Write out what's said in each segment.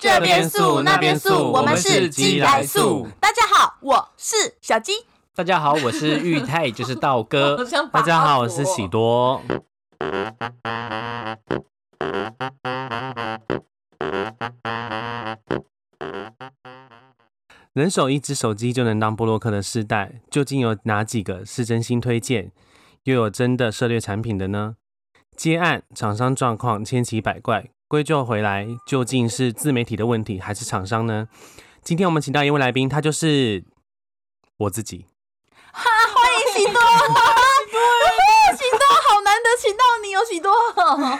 这边素那边素，我们是鸡来素。大家好，我是小鸡。大家好，我是玉泰，就是道哥。大家好，我是喜多。人手一只手机就能当布洛克的时代，究竟有哪几个是真心推荐，又有真的涉猎产品的呢？接案厂商状况千奇百怪，归咎回来究竟是自媒体的问题，还是厂商呢？今天我们请到一位来宾，他就是我自己。哈，欢迎喜多，喜多，好难得请到你有，喜多，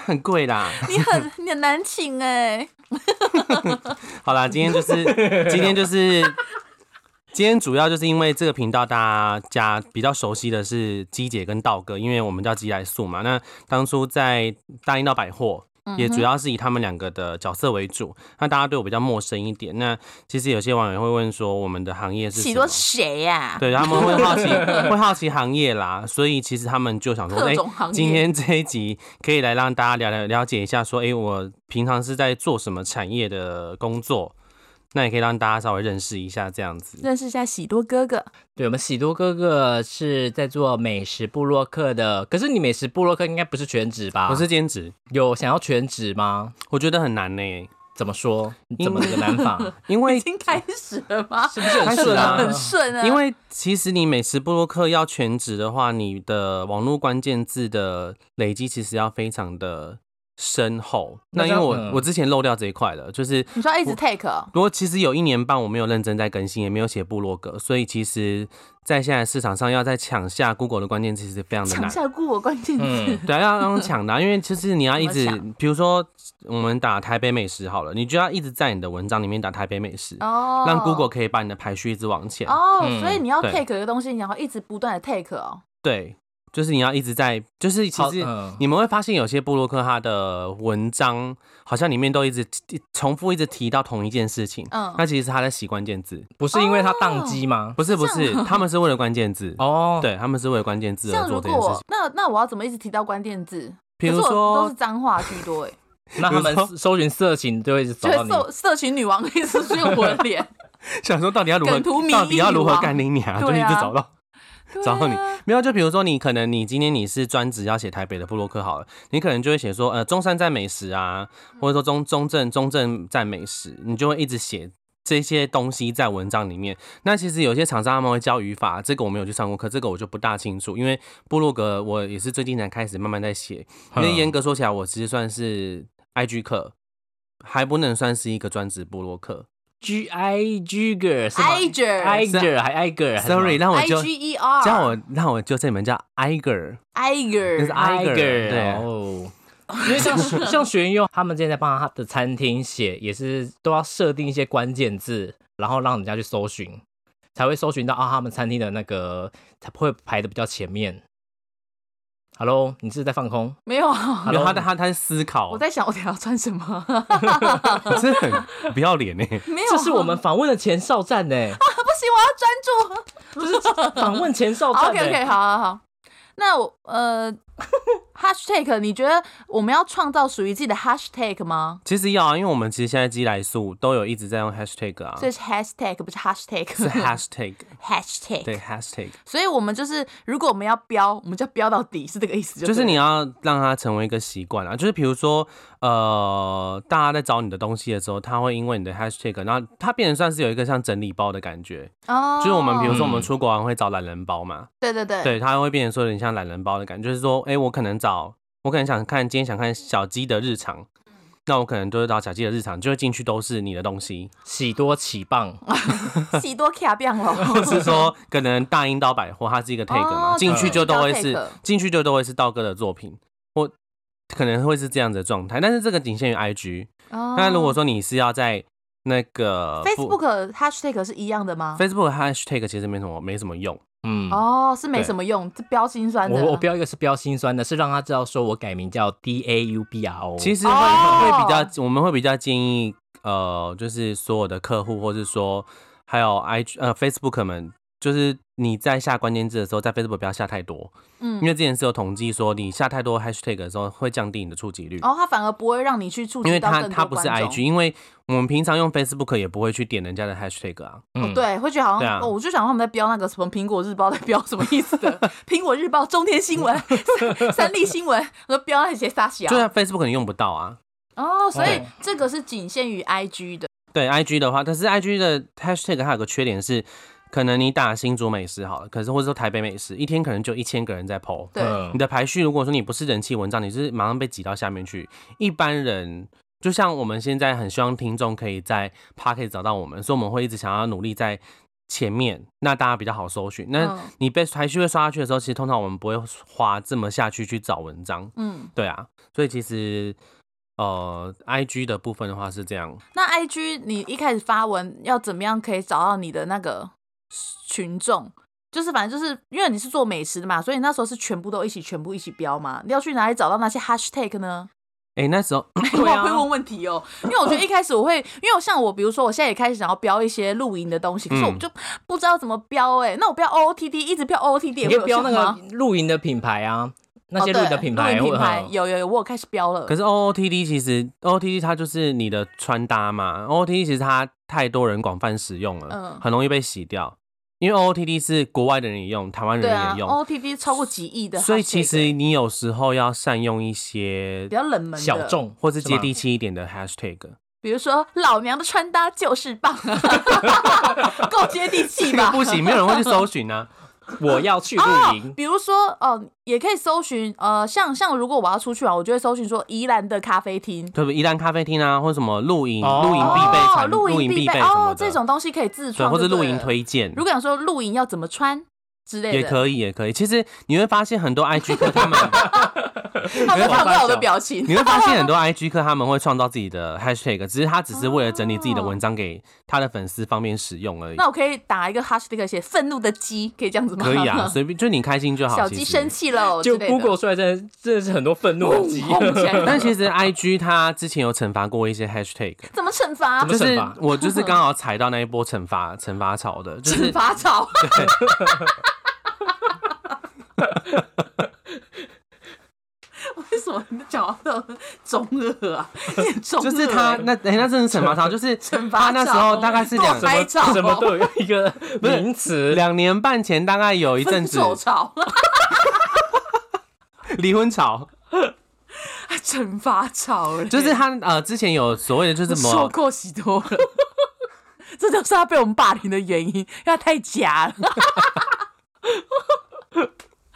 很贵啦，你很你很难请哎。好啦，今天就是今天就是今天主要就是因为这个频道大家比较熟悉的是鸡姐跟道哥，因为我们叫鸡来素嘛。那当初在大英道百货。也主要是以他们两个的角色为主，那大家对我比较陌生一点。那其实有些网友会问说，我们的行业是许多谁呀？对，他们会好奇，会好奇行业啦。所以其实他们就想说，哎，今天这一集可以来让大家了了了解一下，说，哎，我平常是在做什么产业的工作。那也可以让大家稍微认识一下，这样子认识一下喜多哥哥。对，我们喜多哥哥是在做美食部落客的，可是你美食部落客应该不是全职吧？我是兼职，有想要全职吗？我觉得很难呢。怎么说？怎么个难法？因为已经开始了吗？是不是很顺啊？很顺啊！因为其实你美食部落客要全职的话，你的网络关键字的累积其实要非常的。深厚，那因为我我之前漏掉这一块了，就是你说一直 take，不过其实有一年半我没有认真在更新，也没有写部落格，所以其实，在现在市场上要在抢下 Google 的关键词是非常的难。抢下 Google 关键词，对啊，要要抢的，因为其实你要一直，比如说我们打台北美食好了，你就要一直在你的文章里面打台北美食，哦，让 Google 可以把你的排序一直往前。哦，所以你要 take 一个东西，然后一直不断的 take 哦。对。就是你要一直在，就是其实你们会发现有些布洛克他的文章好像里面都一直重复一直提到同一件事情，嗯，那其实是他在洗关键字，不是因为他宕机吗？不是不是，他们是为了关键字哦，对他们是为了关键字而做这件事情。那那我要怎么一直提到关键字？比如说都是脏话居多哎，那他们搜寻色情就会找到你，色情女王一直是用我的脸，想说到底要如何到底要如何干你娘，就一直找到。找到你没有？就比如说，你可能你今天你是专职要写台北的布洛克好了，你可能就会写说，呃，中山站美食啊，或者说中中正中正站美食，你就会一直写这些东西在文章里面。那其实有些厂商他们会教语法，这个我没有去上过课，这个我就不大清楚。因为布洛格我也是最近才开始慢慢在写，因为严格说起来，我其实算是 IG 课，还不能算是一个专职布洛克。G I G G E R，I G I G E R 还 I G E R，Sorry，让我就 I G E R，叫我让我就这门叫 I G E R，I G E R，是 I G E R，对。哦。因为像 像学员用他们之前在帮他的餐厅写，也是都要设定一些关键字，然后让人家去搜寻，才会搜寻到啊，他们餐厅的那个才会排的比较前面。Hello，你是在放空？没有，没有，他他他在思考。我在想，我等下穿什么？是很不要脸呢。没有，这是我们访问的前哨站呢。啊 不行，我要专注。不是访问前哨站。OK OK，好好好。那我呃。Hashtag，你觉得我们要创造属于自己的 Hashtag 吗？其实要啊，因为我们其实现在机来素都有一直在用 Hashtag 啊。所以是 Hashtag 不是 Hashtag，是 Hashtag。Hashtag 对 Hashtag。所以我们就是，如果我们要标，我们就要标到底，是这个意思。就是你要让它成为一个习惯啊，就是比如说，呃，大家在找你的东西的时候，他会因为你的 Hashtag，然后它变成算是有一个像整理包的感觉。哦。就是我们比如说我们出国玩会找懒人包嘛。对对对。对，它会变成说有点像懒人包的感觉，就是说，哎，我可能找。我可能想看今天想看小鸡的日常，那我可能都是找小鸡的日常，就会进去都是你的东西，喜多起棒，喜多卡棒了。或是说可能大英刀百货它是一个 tag 嘛，进去就都会是进去就都会是道哥的作品，或可能会是这样子的状态。但是这个仅限于 IG。那如果说你是要在那个 Facebook hashtag 是一样的吗？Facebook hashtag 其实没什么没什么用。嗯哦，是没什么用，这标心酸的。我我标一个是标心酸的，是让他知道说我改名叫 D A U B R O。其实会会比较，我们会比较建议，呃，就是所有的客户，或是说还有 I 呃 Facebook 们，就是你在下关键字的时候，在 Facebook 不要下太多，嗯，因为之前是有统计说，你下太多 Hashtag 的时候会降低你的触及率。哦，它反而不会让你去触及因为到更多它它不是 IG，因为我们平常用 Facebook 也不会去点人家的 Hashtag 啊。哦，对，会觉得好像、啊哦，我就想他们在标那个什么苹果日报在标什么意思的？苹果日报、中天新闻、三立新闻，我说标那些啥小就是 Facebook 你用不到啊。哦，所以哦这个是仅限于 IG 的。对 IG 的话，但是 IG 的 Hashtag 它有个缺点是，可能你打新竹美食好了，可是或者说台北美食，一天可能就一千个人在 PO。对，嗯你的排序，如果说你不是人气文章，你是马上被挤到下面去。一般人就像我们现在很希望听众可以在 p a r k e t 找到我们，所以我们会一直想要努力在前面，那大家比较好搜寻。那嗯你被排序会刷下去的时候，其实通常我们不会花这么下去去找文章。嗯，对啊，所以其实呃，IG 的部分的话是这样。那 IG 你一开始发文要怎么样可以找到你的那个群众？就是反正就是因为你是做美食的嘛，所以那时候是全部都一起全部一起标嘛。你要去哪里找到那些 hashtag 呢？哎、那时候 我好会问问题哦，因为我觉得一开始我会，因为我像我，比如说我现在也开始想要标一些露营的东西，可是我嗯就不知道怎么标哎、那我标 OOTD 一直标 OOTD 也会有标那个？露营的品牌啊，那些哦露营的品牌，露品牌有有有，我有开始标了。可是 OOTD 其实 OOTD 它就是你的穿搭嘛，OOTD 其实它太多人广泛使用了，嗯很容易被洗掉。因为 OOTD 是国外的人也用，台湾人也用，，OOTD 超过几亿的所以其实你有时候要善用一些比较冷门小，众或是接地气一点的 hashtag。比如说老娘的穿搭就是棒，够接地气吧？不行，没有人会去搜寻啊。我要去露哦营，，比如说哦，也可以搜寻呃，像像如果我要出去玩，我就会搜寻说宜兰的咖啡厅。对不？宜兰咖啡厅啊，或者什么露营、哦露营必备哦，产、露营必备备什么的，，哦这种东西可以自对，创，或者露营。推荐如果想说露营要怎么穿之类的，也可以，也可以。其实你会发现很多 IG 客他们，他们 看不到我的表情。你会发现很多 IG 客他们会创造自己的 hashtag，只是他只是为了整理自己的文章给他的粉丝方便使用而已那。我可以打一个 hashtag 写愤怒的鸡，可以这样子吗？可以啊，随便就你开心就好。小鸡生气了，就 Google 出来真的真的是很多愤怒的鸡，但其实 IG 它之前有惩罚过一些 hashtag，怎么惩罚？怎么就是惩罚我就是刚好踩到那一波惩罚惩罚潮的，就是惩罚草。为什么你讲话都中二啊？中 就是他那哎、那真的是惩罚潮，就是 惩罚他那时候大概是两什么什么都有一个名词，两年半前，大概有一阵分子手潮，离婚潮，惩罚潮了，就是他呃之前有所谓的就是什么？受过许多了。这就是他被我们霸凌的原因，因为他太假了。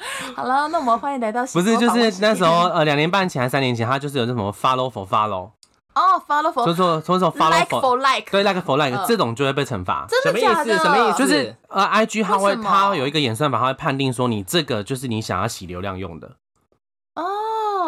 好了，那我们欢迎来到不是就是那时候候呃两年半前还是三年前，他就是有那什么 follow for follow，哦，follow 所 for 以说所以说 follow like for like，对 like for like 嗯这种就会被惩罚。真什么意思？的假的？什么意思？就是呃，IG 它会它有一个演算法，它会判定说你这个就是你想要洗流量用的，哦，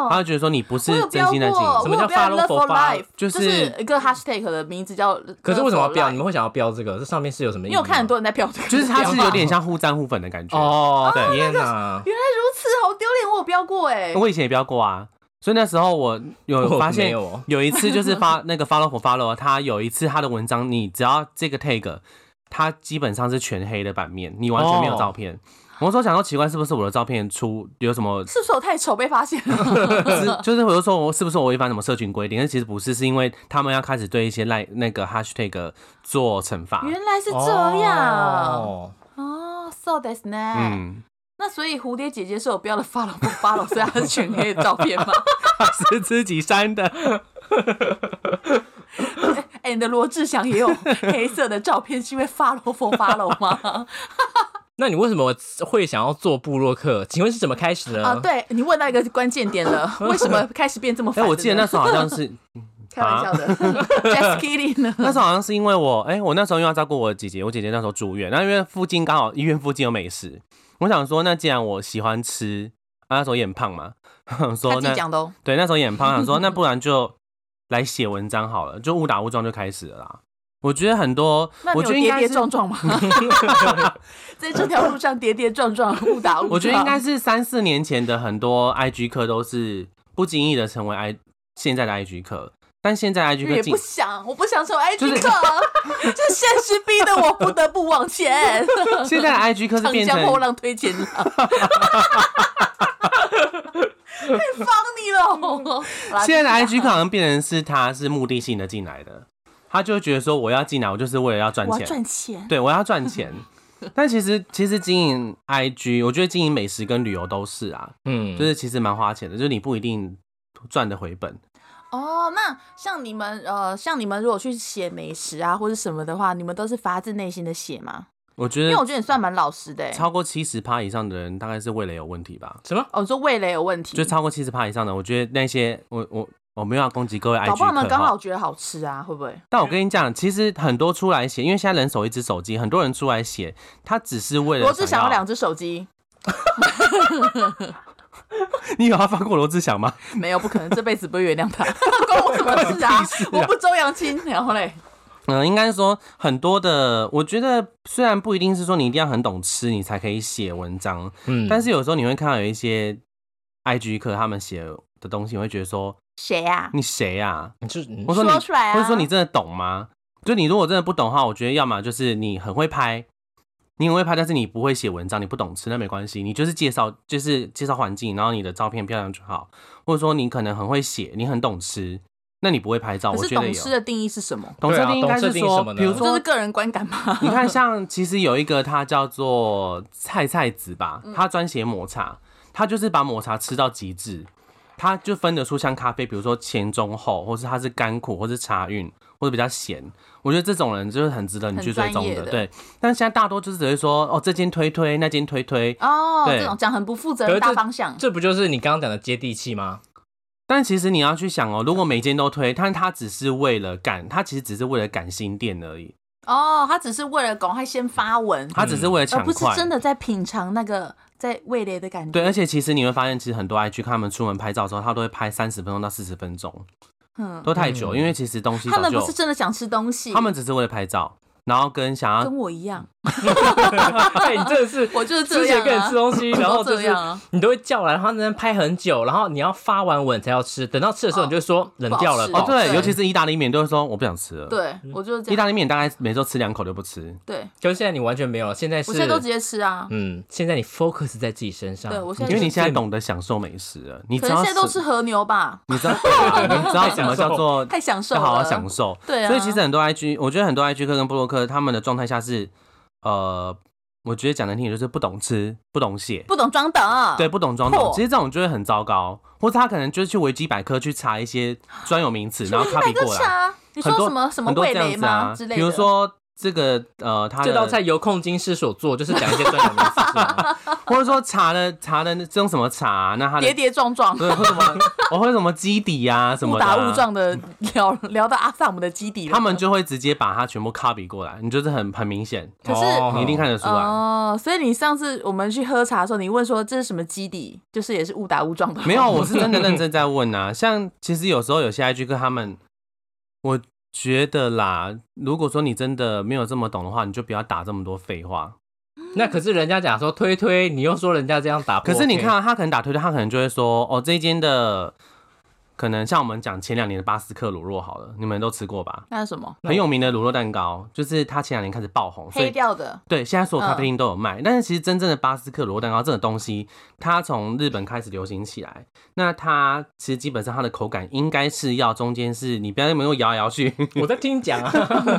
他会觉得说你不是真心在经过，营。什么叫 follow for life，就就是是一个 hashtag 的名字叫。可是为什么要标？你你们会想要标这个？这上面是有什么意义吗？有看很多人在标这个，就是它是有点像互赞互粉的感觉。哦，对天哪！原来如此，好丢脸！我有标过哎，我以前也标过啊，所以那时候我有我发现 有一次就是发那个 follow for follow，他有一次他的文章，你只要这个 tag，他基本上是全黑的版面，你完全没有哦照片。我说想说奇怪，是不是我的照片出有什么？是不是我太丑被发现了？是就是我就说我是不是我违反什么社群规定？但其实不是，是因为他们要开始对一些赖那个 hashtag 做惩罚。原来是这样哦哦，so that's 呢。嗯，那所以蝴蝶姐姐是有标的 follow 不 follow，所以她是全黑的照片吗？是自己删的。哎，你的罗志祥也有黑色的照片，是因为 follow for follow 吗？那你为什么会想要做布洛克？请问是怎么开始的呢？啊，对你问到一个关键点了，为什么开始变这么哎、烦的呢？我记得那时候好像是 开玩笑的，just kidding 呢。那时候好像是因为我，哎、我那时候又要照顾我姐姐，我姐姐那时候住院，那因为附近刚好医院附近有美食，我想说，那既然我喜欢吃，啊、那时候也很胖嘛，他说那自己讲的哦，对，那时候也很胖，想说那不然就来写文章好了，就误打误撞就开始了啦。我觉得很多我觉得应该是，跌撞撞嘛？在这条路上跌跌撞撞，误打误撞。我觉得应该是三四年前的很多 IG 课都是不经意的成为 I 现在的 IG 课，但现在 IG 也不想，我不想成为 IG 客，这现实逼得我不得不往前。现在的 IG 客是变成后浪推前浪，太方你了。现在的 IG 客好像变成是他是目的性的进来的，他就觉得说我要进来，我就是为了要赚钱，赚钱，对我要赚钱。但其实其实经营 IG，我觉得经营美食跟旅游都是啊，嗯，就是其实蛮花钱的，就是你不一定赚得回本。哦，那像你们呃，像你们如果去写美食啊或者什么的话，你们都是发自内心的写吗？我觉得，因为我觉得你算蛮老实的。超过七十趴以上的人，大概是味蕾有问题吧？什么？哦，说味蕾有问题，就超过七十趴以上的，我觉得那些我我我没有要攻击各位 IG 客，们刚好觉得好吃啊，会不会？但我跟你讲，其实很多出来写，因为现在人手一只手机，很多人出来写，他只是为了我只想要两只手机。你有要放过罗志祥吗？没有，不可能，这辈子不会原谅他。关我什么事啊？我不周扬青，然后嘞，嗯，应该说很多的，我觉得虽然不一定是说你一定要很懂吃，你才可以写文章，嗯，但是有时候你会看到有一些 IG 课他们写的东西，你会觉得说谁呀？你谁呀？就我说说出来啊，或者说你真的懂吗？就你如果真的不懂的话，我觉得要么就是你很会拍。你很会拍，但是你不会写文章，你不懂吃，那没关系，你就是介绍，就是介绍环境，然后你的照片漂亮就好。或者说你可能很会写，你很懂吃，那你不会拍照。我觉得懂吃的定义是什么？懂吃的应该是说，比如说这是个人观感吗？你看，像其实有一个他叫做菜菜子吧，他专写抹茶，他就是把抹茶吃到极致，他就分得出像咖啡，比如说前中后，或是它是甘苦，或是茶韵。或者比较咸，我觉得这种人就是很值得你去追踪的，对。但是现在大多就是只会说，哦，这间推推，那间推推，哦，这种讲很不负责任大方向，这不就是你刚刚讲的接地气吗？但其实你要去想哦，如果每间都推，但他只是为了赶，他其实只是为了赶新店而已。哦，他只是为了赶快先发文，他只是为了抢快，不是真的在品尝那个在味蕾的感觉。对，而且其实你会发现，其实很多 IG 他们出门拍照的时候，他都会拍三十分钟到四十分钟。嗯，都太久，因为其实东西他们不是真的想吃东西，他们只是为了拍照。然后跟想要跟我一样，对，你真的是我就是之前跟你吃东西，然后就是你都会叫来，然后那边拍很久，然后你要发完文才要吃，等到吃的时候你就说冷掉了。哦，对，尤其是意大利面，都会说我不想吃了。对，我就是意大利面，大概每周吃两口就不吃。对，就现在你完全没有，现在是，我现在都直接吃啊。嗯，现在你 focus 在自己身上，对我现在因为你现在懂得享受美食了，你可能现在都吃和牛吧？你知道，你知道什么叫做太享受，好好享受。对啊，所以其实很多 IG，我觉得很多 IG 客跟布洛克他们的状态下。他是，呃，我觉得讲难听，就是不懂吃，不懂写，不懂装懂，对，不懂装懂。其实这种就会很糟糕，或者他可能就是去维基百科去查一些专有名词，然后 copy 过来。你说什么什么味蕾吗？之类的，比如说。这个呃，他这道菜由控金师所做，就是讲一些专业名词，或者说茶的茶的这种什么茶，那它跌跌撞撞，对，或什么，我会什么基底呀，什么误打误撞的聊聊到阿萨姆的基底，他们就会直接把它全部 copy 过来，你就是很很明显，可是你一定看得出来哦。所以你上次我们去喝茶的时候，你问说这是什么基底，就是也是误打误撞的，没有，我是真的认真在问啊。像其实有时候有些 IG 跟他们，我。觉得啦，如果说你真的没有这么懂的话，你就不要打这么多废话。那可是人家讲说推推，你又说人家这样打，可是你看他可能打推推，他可能就会说哦，这一间的。可能像我们讲前两年的巴斯克乳酪好了，你们都吃过吧？那是什么？很有名的乳酪蛋糕，就是它前两年开始爆红，黑掉的。对，现在所有咖啡厅都有卖。但是其实真正的巴斯克乳酪蛋糕这种东西，它从日本开始流行起来。那它其实基本上它的口感应该是要中间是你不要那么用摇来摇去。我在听讲啊，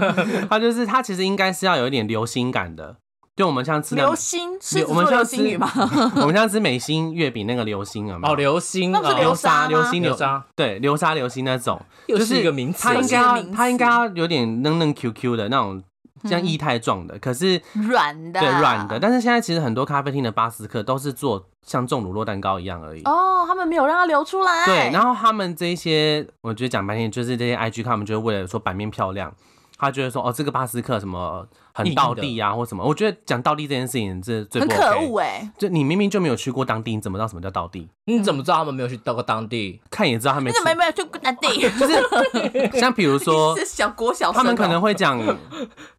它就是它其实应该是要有一点流心感的。就我们像吃流心，我们像吃吗？我们像吃美心月饼那个流心啊，哦，流星，那是流沙，流心流沙，对，流沙流心那种，就是一个名词。它应该要，它应该要有点嫩嫩 Q Q 的那种，像液态状的，可是软的，对，软的。但是现在其实很多咖啡厅的巴斯克都是做像重乳酪蛋糕一样而已。哦，他们没有让它流出来。对，然后他们这些，我觉得讲半天就是这些 IG，他们就是为了说版面漂亮。他觉得说哦，这个巴斯克什么很道地啊，或什么？我觉得讲道地这件事情是最很可恶哎！就你明明就没有去过当地，你怎么知道什么叫道地？你怎么知道他们没有去到过当地？看也知道他们没没有去过当地，就 是像比如说 小国小，他们可能会讲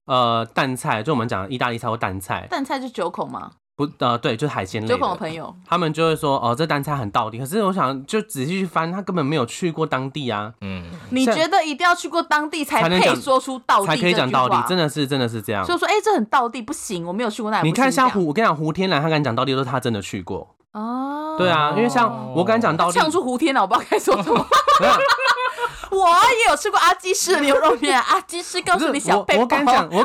呃蛋菜，就我们讲意大利菜或蛋菜，蛋菜是九孔吗？不呃对，就是海鲜类酒孔的。的，朋友，他们就会说哦这单餐很道地，可是我想就仔细去翻，他根本没有去过当地啊，嗯，你觉得一定要去过当地才配说出道地才可以讲道地，真的。是真的是这样。就说哎、这很道地，不行，我没有去过那里。你看像胡，我跟你讲胡天蓝，他敢讲道地都是他真的去过，哦，对啊，因为像我敢讲道地，呛出胡天了，我不知道该说什么。我也有吃过阿基师的牛肉面，阿基师告诉你小贝我敢讲，我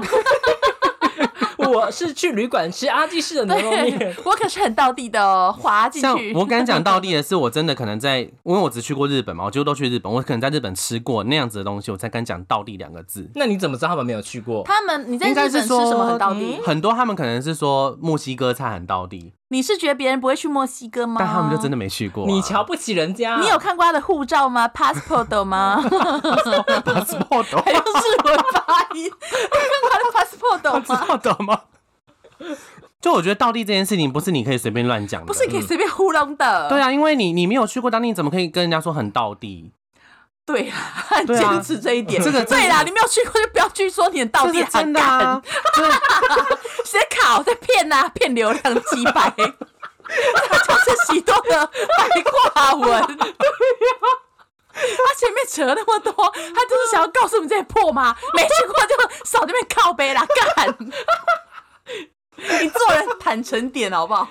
我是去旅馆吃阿基式的牛肉面，，我可是很道地的哦，滑进像去。我敢讲道地的是，我真的可能在，因为我只去过日本嘛，我几乎都去日本，我可能在日本吃过那样子的东西，我才敢讲道地两个字。那你怎么知道他们没有去过？他们你在日该本吃说什么很道地？很多他们可能是说墨西哥菜很道地，你是觉得别人不会去墨西哥吗？但他们就真的没去过啊、你瞧不起人家？你有看过他的护照吗？passport 吗？passport 还有日文发音？你看过他的 passport 吗？知道的吗？就我觉得倒地这件事情，不是你可以随便乱讲的。不是你可以随便糊弄的。对啊，因为你你没有去过当地，你怎么可以跟人家说很道地？对啦，很对啊坚持这一点。这个对啦，你没有去过就不要去说你的道地很啊干，对，谁考在骗呐、骗流量几百，这 就是许多的白话文。他前面扯那么多，他就是想要告诉你这些破吗？没去过就少那边靠背啦，干！你做人坦诚点好不好？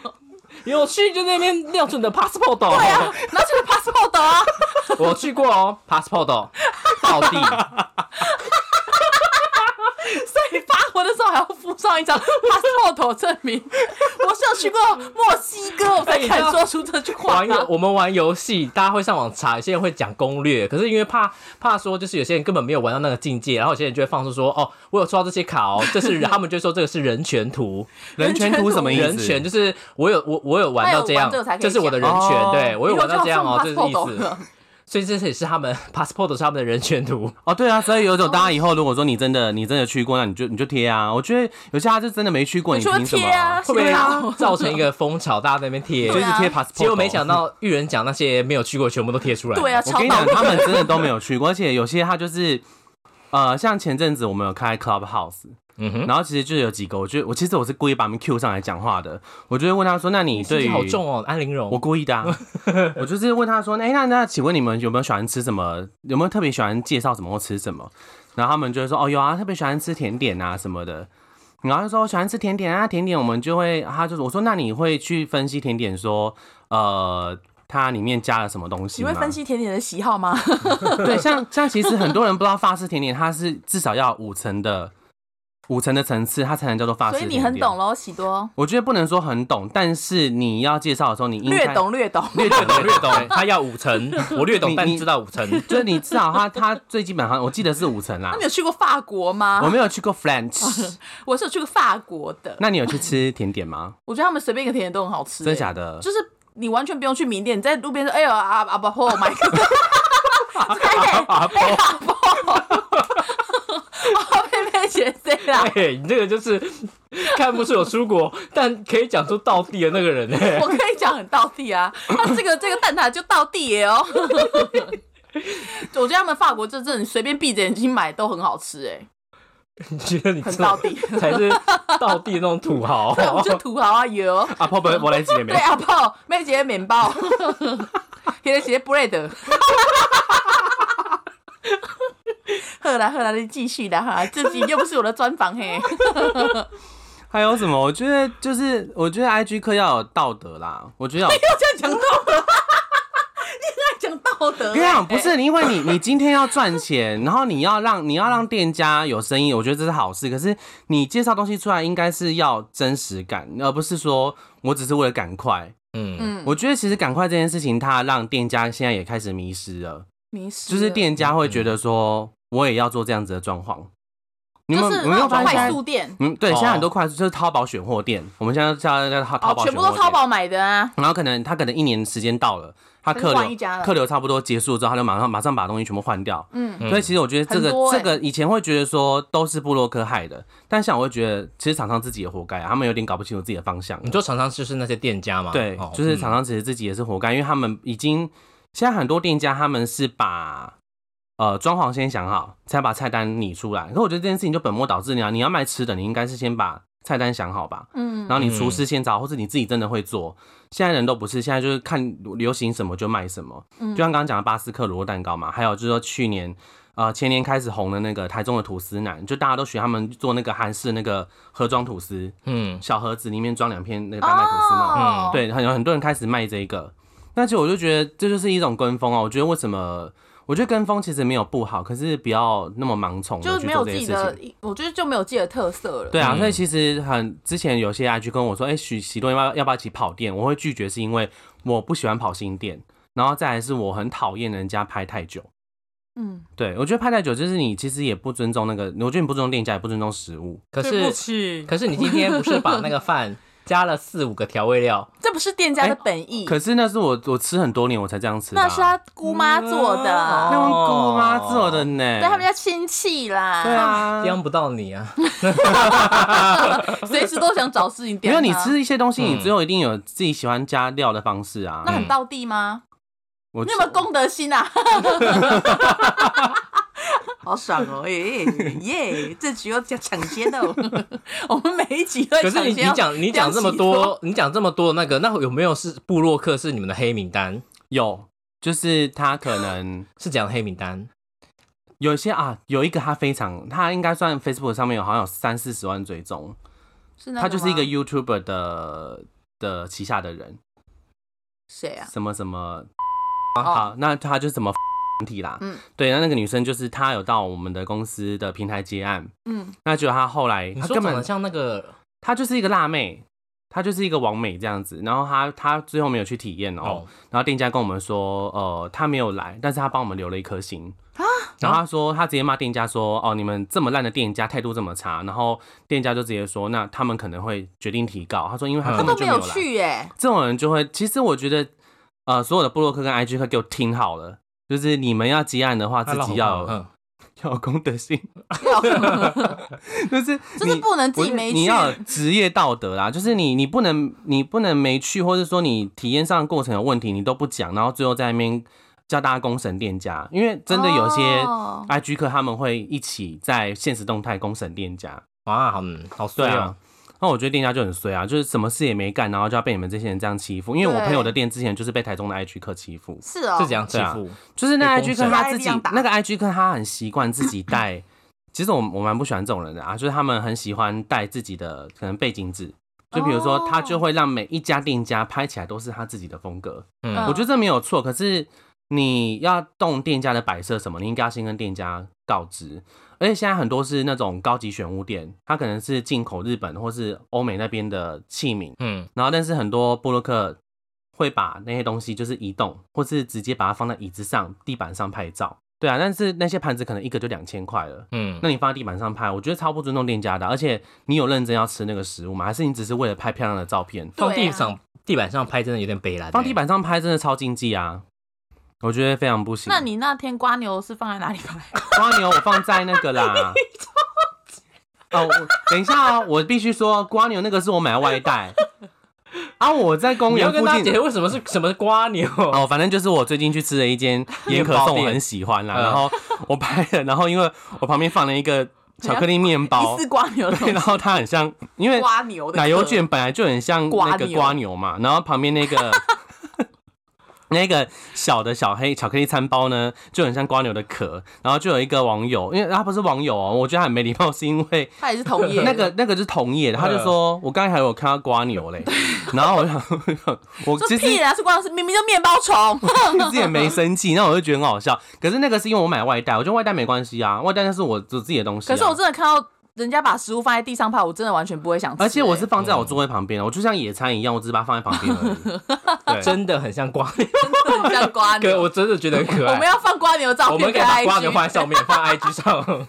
有去就那边亮出你的 passport 哦。对啊，拿出你 passport 啊！我去过哦，passport 哦到地。所以发文的时候还要附上一张 passport 证明，我是有去过墨西哥，我才敢说出这句话、玩。我们玩游戏，大家会上网查，有些人会讲攻略，可是因为怕怕说，就是有些人根本没有玩到那个境界，然后有些人就会放出说，哦，我有抽到这些卡哦，这是 他们就说这个是人权图，人权图什么意思？人权就是我有我我有玩到这样这是我的人讲权，哦。对我有玩到这样哦，这是意思，所以这也是他们 passport 是他们的人权图，哦，对啊，所以有种大家以后如果说你真的你真的去过，那你就你就贴啊。我觉得有些他就真的没去过，你凭什么贴啊会不会对啊造成一个风潮，大家在那边贴 就？一直贴 passport？结果没想到玉人讲那些没有去过，全部都贴出来。对啊，我跟你讲，他们真的都没有去过，而且有些他就是，呃，像前阵子我们有开 Clubhouse，嗯哼，然后其实就有几个，我觉得我其实我是故意把他们 Q 上来讲话的，我就会问他说，那你对好重哦，安陵容。我故意的、啊，我就是问他说，哎、那那请问你们有没有喜欢吃什么？有没有特别喜欢介绍什么或吃什么？然后他们就会说，哦，有啊，特别喜欢吃甜点啊什么的。然后就说我喜欢吃甜点啊，甜点我们就会，他就是我说，那你会去分析甜点说，呃，它里面加了什么东西？你会分析甜点的喜好吗？对，像像其实很多人不知道法式甜点，它是至少要五层的五层的层次，它才能叫做法式甜点。所以你很懂喽，喜多，我觉得不能说很懂，但是你要介绍的时候，你应该略懂略懂。略懂懂略懂，他要五层，我略懂，但你但知道五层。就是你至少他他最基本上，我记得是五层啦那你。有去过法国吗？我没有去过 French，我是有去过法国的，那你有去吃甜点吗？我觉得他们随便一个甜点都很好吃、欸真的假的？就是你完全不用去名店，你在路边说：“哎呦啊啊不破，My God！” 阿波，阿佩佩姐谁啦？哎，你这个就是 看不出有出国，但可以讲出道地的那个人呢。我可以讲很到地啊，那这个这个蛋挞就到地耶哦。我觉得他们法国这阵你随便闭着眼睛买都很好吃哎，你觉得你这很到地。才是倒地那种土豪？对，我就土豪啊有。阿炮不我来姐妹对，阿炮妹姐面包，给姐 bread。好啦好啦，你继续啦哈，这集又不是我的专访嘿。还有什么？我觉得就是，我觉得 IG 课要有道德啦。我觉得要有又这样讲道德，你爱讲道德、我跟你讲，不是，因为你你今天要赚钱，然后你要让你要让店家有生意，我觉得这是好事。可是你介绍东西出来，应该是要真实感，而不是说我只是为了赶快。嗯，嗯，我觉得其实赶快这件事情，它让店家现在也开始迷失了，迷失了就是店家会觉得说，我也要做这样子的装潢。你们就是有没有发现嗯，对，哦现在很多快速就是淘宝选货店，我们现在在在淘宝全部都淘宝买的啊。然后可能他可能一年时间到了，他客流客流差不多结束之后，他就马上马上把东西全部换掉。嗯，嗯所以其实我觉得这个、这个以前会觉得说都是布洛克害的，但像我会觉得其实厂商自己也活该、啊，他们有点搞不清楚自己的方向。你说厂商就是那些店家嘛？对，哦就是厂商其实自己也是活该，因为他们已经现在很多店家他们是把呃装潢先想好，才把菜单拟出来。可我觉得这件事情就本末倒置，你要你要卖吃的，你应该是先把菜单想好吧，嗯，然后你厨师先找，或是你自己真的会做。现在人都不是，现在就是看流行什么就卖什么。嗯，就像刚刚讲的巴斯克乳酪蛋糕嘛，还有就是说去年呃前年开始红的那个台中的吐司男，就大家都学他们做那个韩式那个盒装吐司，嗯，小盒子里面装两片那个丹麦吐司嘛，嗯，对，很有很多人开始卖这个。那其实我就觉得这就是一种跟风啊，我觉得为什么？我觉得跟风其实没有不好，可是不要那么盲从，就没有自己的，我觉得就没有自己的特色了。对啊，所以其实很之前有些 IG 跟我说，哎，许许多要不要要不要一起跑店？我会拒绝，是因为我不喜欢跑新店，然后再来是我很讨厌人家拍太久。嗯，对，我觉得拍太久就是你其实也不尊重那个，我觉得你不尊重店家，也不尊重食物。可是，可是你今天不是把那个饭。加了四五个调味料，这不是店家的本意。可是那是我我吃很多年我才这样吃。那是他姑妈做的，那姑妈做的呢。对他们家亲戚啦。对啊，刁不到你啊。随时都想找事情刁。因为你吃一些东西，你最后一定有自己喜欢加料的方式啊。那很到地吗？你有没有公德心啊？好爽哦！耶 耶，这局要讲抢先的，我们每一集都可是你你讲你讲这么多，你讲这么多那个，那有没有是布洛克是你们的黑名单？有，就是他可能 是讲黑名单。有些啊，有一个他非常，他应该算 Facebook 上面有好像有三四十万追踪，是他就是一个 YouTuber 的的旗下的人。谁啊？什么什么？好，那他就怎么？体啦，嗯，对，那那个女生就是她有到我们的公司的平台接案，嗯，那就她后来，她根本像那个，她就是一个辣妹，她就是一个王美这样子，然后她她最后没有去体验哦，然后店家跟我们说，呃，她没有来，但是她帮我们留了一颗心啊，然后她说她直接骂店家说，哦，你们这么烂的店家态度这么差，然后店家就直接说，那他们可能会决定提告，他说因为他根本就没有去，哎，这种人就会，其实我觉得，呃，所有的布洛克跟 IG 课给我听好了。就是你们要积案的话，自己要 要有公德心，就是就是不能自己没去，你要职业道德啦。就是你你不能你不能没去，或者说你体验上过程有问题，你都不讲，然后最后在那边叫大家公审店家，因为真的有些 IG 客他们会一起在现实动态公审店家。啊，嗯，好帅啊。那我觉得店家就很衰啊，就是什么事也没干，然后就要被你们这些人这样欺负。因为我朋友的店之前就是被台中的 IG 客欺负，是哦，是这样欺负，就是那 IG 客他自己那个 IG 客他很习惯自己带，其实我我蛮不喜欢这种人的啊，就是他们很喜欢带自己的可能背景纸，就比如说他就会让每一家店家拍起来都是他自己的风格。嗯，我觉得这没有错，可是你要动店家的摆设什么，你应该要先跟店家告知。而且现在很多是那种高级选物店，它可能是进口日本或是欧美那边的器皿，嗯，然后但是很多布洛克会把那些东西就是移动，或是直接把它放在椅子上、地板上拍照，对啊，但是那些盘子可能一个就两千块了，嗯，那你放在地板上拍，我觉得超不尊重店家的。而且你有认真要吃那个食物吗？还是你只是为了拍漂亮的照片？放地上地板上拍真的有点悲哀，放地板上拍真的超经济啊。我觉得非常不行。那你那天瓜牛是放在哪里拍？瓜牛我放在那个啦。哦，等一下啊，我必须说，瓜牛那个是我买的外带。啊，我在公园附近。为什么是什么瓜牛？哦，反正就是我最近去吃的一间 盐可颂，我很喜欢啦。然后我拍了，然后因为我旁边放了一个巧克力面包，是瓜牛。对，然后它很像，因为瓜牛奶油卷本来就很像那个瓜牛嘛，然后旁边那个。那个小的小黑巧克力餐包呢，就很像瓜牛的壳，然后就有一个网友，因为他不是网友哦，我觉得他很没礼貌，是因为他也是同业，那个那个是同业的，他就说我刚才还有看到瓜牛嘞，然后我想我其实是瓜牛，明明就面包虫，其实也没生气，那我就觉得很好笑，可是那个是因为我买外带，我觉得外带没关系啊，外带那是我自己的东西，可是我真的看到。人家把食物放在地上拍，我真的完全不会想吃。而且我是放在我座位旁边，我就像野餐一样，我只是把它放在旁边而已。真的很像瓜牛，很像瓜牛。我真的觉得很可爱。我们要放瓜牛照片，我们可以把瓜牛放在上面，放 IG 上。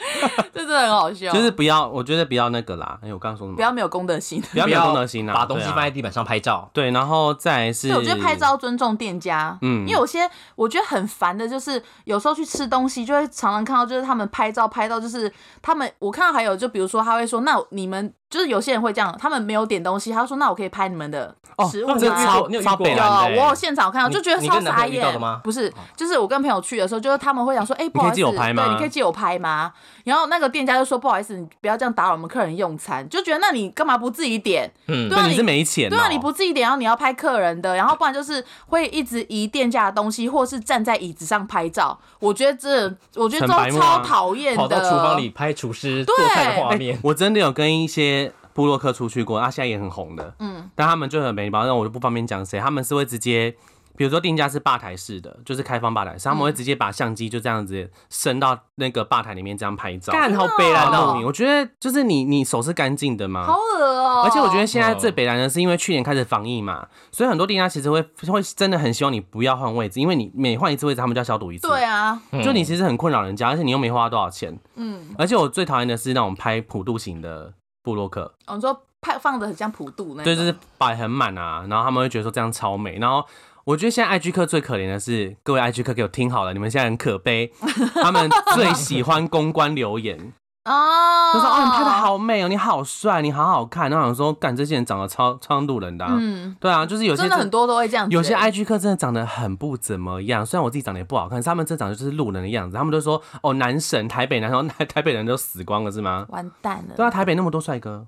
这真的很好笑，就是不要，我觉得不要那个啦。哎，我刚刚说什么？不要没有公德心，不要没有公德心啊！把东西放在地板上拍照。对，然后再是，我觉得拍照尊重店家。嗯，因为有些我觉得很烦的，就是有时候去吃东西，就会常常看到，就是他们拍照拍到，就是他们我看到还有，就比如说他会说，那你们就是有些人会这样，他们没有点东西，他说那我可以拍你们的食物吗？超超北蓝的，我有现场看到，就觉得超傻眼。不是，就是我跟朋友去的时候，就是他们会想说，哎，不好意思，对，你可以借我拍吗？然后那个店家就说不好意思，你不要这样打扰我们客人用餐，就觉得那你干嘛不自己点？嗯，对啊，你是没钱，对啊，你不自己点，然后你要拍客人的，然后不然就是会一直移店家的东西，或是站在椅子上拍照。我觉得这，我觉得都超讨厌的。跑到厨房里拍厨师做菜的画面，我真的有跟一些。布洛克出去过，他现在也很红的。嗯，但他们就很没礼貌，那我就不方便讲谁。他们是会直接，比如说定价是吧台式的，就是开放吧台，他们会直接把相机就这样子伸到那个吧台里面这样拍照。干好北蓝哦！我觉得就是你你手是干净的吗？好恶哦！而且我觉得现在最北蓝的是因为去年开始防疫嘛，所以很多店家其实会会真的很希望你不要换位置，因为你每换一次位置，他们就要消毒一次。对啊，就你其实很困扰人家，而且你又没花多少钱。嗯，而且我最讨厌的是那种拍普度型的布洛克。我说。派放的很像普渡那，对，就是摆很满啊，然后他们会觉得说这样超美。然后我觉得现在 IG 客最可怜的是，各位 IG 客给我听好了，你们现在很可悲，他们最喜欢公关留言哦，就说哦你拍的好美哦，你好帅，你好好看。然后想说，干这些人长得超超路人的，嗯，对啊，就是有些真的很多都会这样，有些 IG 客真的长得很不怎么样。虽然我自己长得也不好看，他们真长得就是路人的样子。他们都说哦男神台北男，然后台台北人都死光了是吗？完蛋了，对啊，台北那么多帅哥。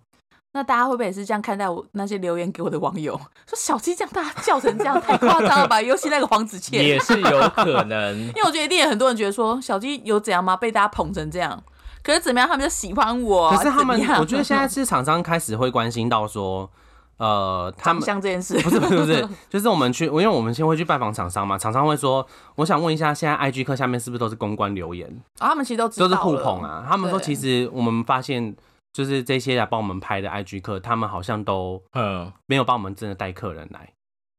那大家会不会也是这样看待我那些留言给我的网友？说小鸡这样大家叫成这样太夸张了吧？尤其那个黄子倩也是有可能，因为我觉得一定有很多人觉得说小鸡有怎样吗？被大家捧成这样，可是怎么样他们就喜欢我？可是他们，我觉得现在是厂商开始会关心到说，呃，他们像这件事，不是不是不是，就是我们去，因为我们先会去拜访厂商嘛，厂商会说，我想问一下，现在 IG 课下面是不是都是公关留言？啊，他们其实都都是互捧啊，他们说其实我们发现。就是这些来帮我们拍的 IG 客，他们好像都呃没有帮我们真的带客人来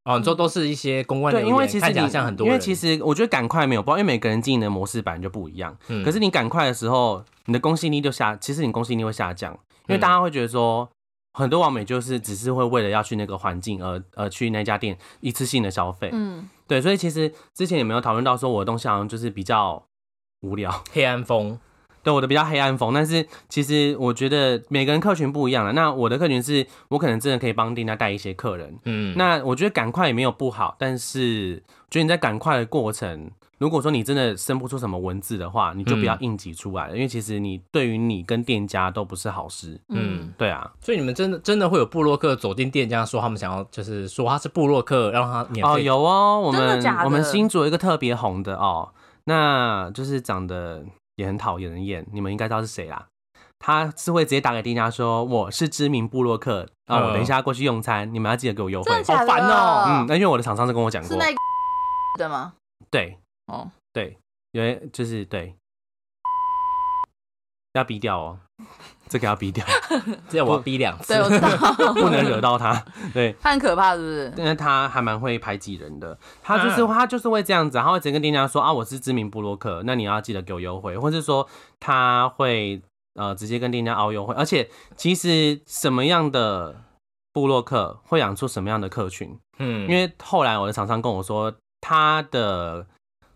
哦，你说都是一些公关对，因为其实你像很多，因为其实我觉得赶快没有包，因为每个人经营的模式本来就不一样。嗯，可是你赶快的时候，你的公信力就下，其实你公信力会下降，因为大家会觉得说，很多网美就是只是会为了要去那个环境而而去那家店一次性的消费。嗯，对，所以其实之前有没有讨论到说，我的东西好像就是比较无聊，黑暗风。对我的比较黑暗风，但是其实我觉得每个人客群不一样了。那我的客群是我可能真的可以帮店家带一些客人，嗯，那我觉得赶快也没有不好，但是觉得你在赶快的过程，如果说你真的生不出什么文字的话，你就不要硬挤出来了，因为其实你对于你跟店家都不是好事，嗯，对啊。所以你们真的真的会有布洛克走进店家说他们想要就是说他是布洛克让他免费哦，有哦，我们我们新组一个特别红的哦，那就是长得。也很讨厌人厌，你们应该知道是谁啦？他是会直接打给店家说我是知名布洛克啊，我等一下过去用餐，你们要记得给我优惠。好烦哦，嗯，那因为我的厂商是跟我讲过，是那 的吗？对，哦，对，因为就是对，要逼掉哦。这个要逼掉，这我要逼两次，对，我知道，不能惹到他。对，他很可怕，是不是？因为他还蛮会排挤人的，他就是他就是会这样子，他会直接跟店家说啊，我是知名布洛克，那你要记得给我优惠，或是说他会呃直接跟店家凹优惠。而且其实什么样的布洛克会养出什么样的客群，嗯，因为后来我的厂商跟我说他的。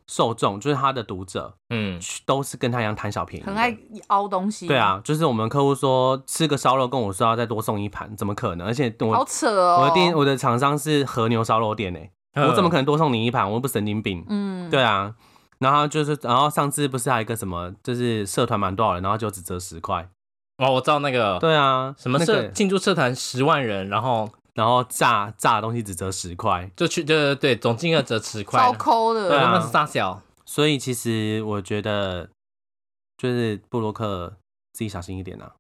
受众就是他的读者，嗯，都是跟他一样贪小便宜，很爱凹东西。对啊，就是我们客户说吃个烧肉，跟我说要再多送一盘，怎么可能？而且我好扯哦，我的店我的厂商是和牛烧肉店诶，我怎么可能多送你一盘？我又不神经病。嗯，对啊。然后就是，然后上次不是还有一个什么，就是社团满多少人，然后就只折十块。哦，我知道那个。对啊，什么社庆祝社团十万人，然后。然后炸炸的东西只折十块，就去对对对，总金额折十块，超抠的，对，那是大小。所以其实我觉得，就是布洛克自己小心一点啊。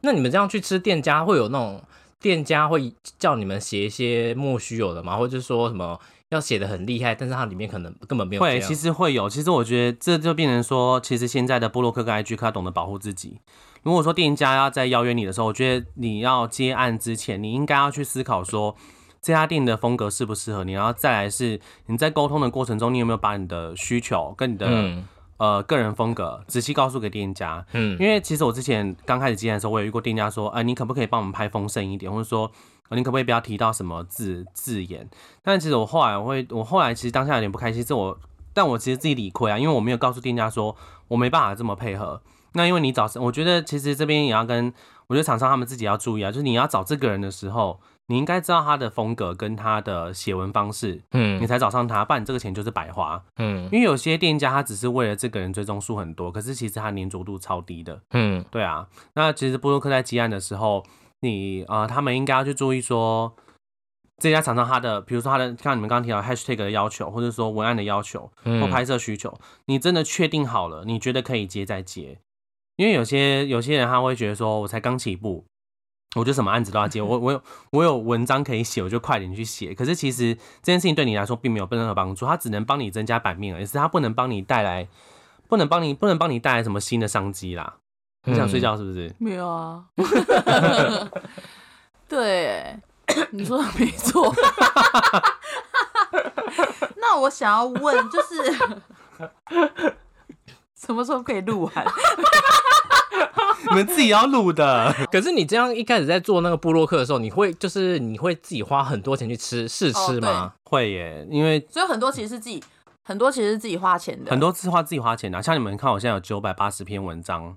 那你们这样去吃店家，会有那种店家会叫你们写一些莫须有的吗？或者是说什么要写的很厉害，但是它里面可能根本没有。会，其实会有。其实我觉得这就变成说，其实现在的布洛克跟 IG 他懂得保护自己。如果说店家要在邀约你的时候，我觉得你要接案之前，你应该要去思考说这家店的风格适不适合你，然后再来是你在沟通的过程中，你有没有把你的需求跟你的呃个人风格仔细告诉给店家。嗯，因为其实我之前刚开始接案的时候，我有遇过店家说，哎，你可不可以帮我们拍丰盛一点，或者说你可不可以不要提到什么字字眼？但其实我后来我会，我后来其实当下有点不开心，是我，但我其实自己理亏啊，因为我没有告诉店家说我没办法这么配合。那因为你找，我觉得其实这边也要跟我觉得厂商他们自己要注意啊，就是你要找这个人的时候，你应该知道他的风格跟他的写文方式，嗯，你才找上他，不然你这个钱就是白花，嗯，因为有些店家他只是为了这个人追踪数很多，可是其实他粘着度超低的，嗯，对啊，那其实布洛克在积案的时候，你啊，他们应该要去注意说。这家厂商他的，比如说他的，像你们刚刚提到 hashtag 的要求，或者说文案的要求，或拍摄需求，你真的确定好了，你觉得可以接再接，因为有些有些人他会觉得说，我才刚起步，我就什么案子都要接，我我有我有文章可以写，我就快点去写。可是其实这件事情对你来说并没有任何帮助，它只能帮你增加版面，而是它不能帮你带来，不能帮你不能帮你带来什么新的商机啦。你想睡觉是不是？没有啊。对。你说的没错，那我想要问，就是什么时候可以录完？你们自己要录的。可是你这样一开始在做那个布洛克的时候，你会就是你会自己花很多钱去吃试吃吗？会耶，因为所以很多其实是自己，很多其实是自己花钱的，很多是花自己花钱的。像你们看，我现在有九百八十篇文章，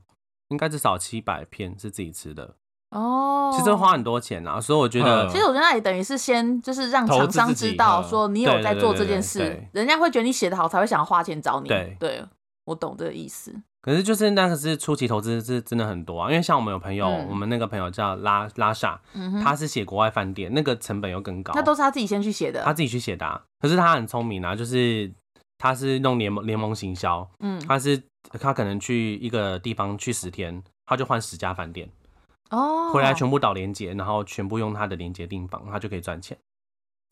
应该至少七百篇是自己吃的。哦，其实花很多钱啊，所以我觉得，其实我觉得那里等于是先就是让厂商知道说你有在做这件事，人家会觉得你写的好，才会想要花钱找你。对，对我懂这个意思。可是就是那个是初期投资是真的很多啊，因为像我们有朋友，我们那个朋友叫拉拉萨，他是写国外饭店，那个成本又更高。那都是他自己先去写的，他自己去写的。可是他很聪明啊，就是他是弄联盟联盟行销，嗯，他是他可能去一个地方去十天，他就换十家饭店。哦，回来全部导连接，然后全部用他的连接订房，他就可以赚钱。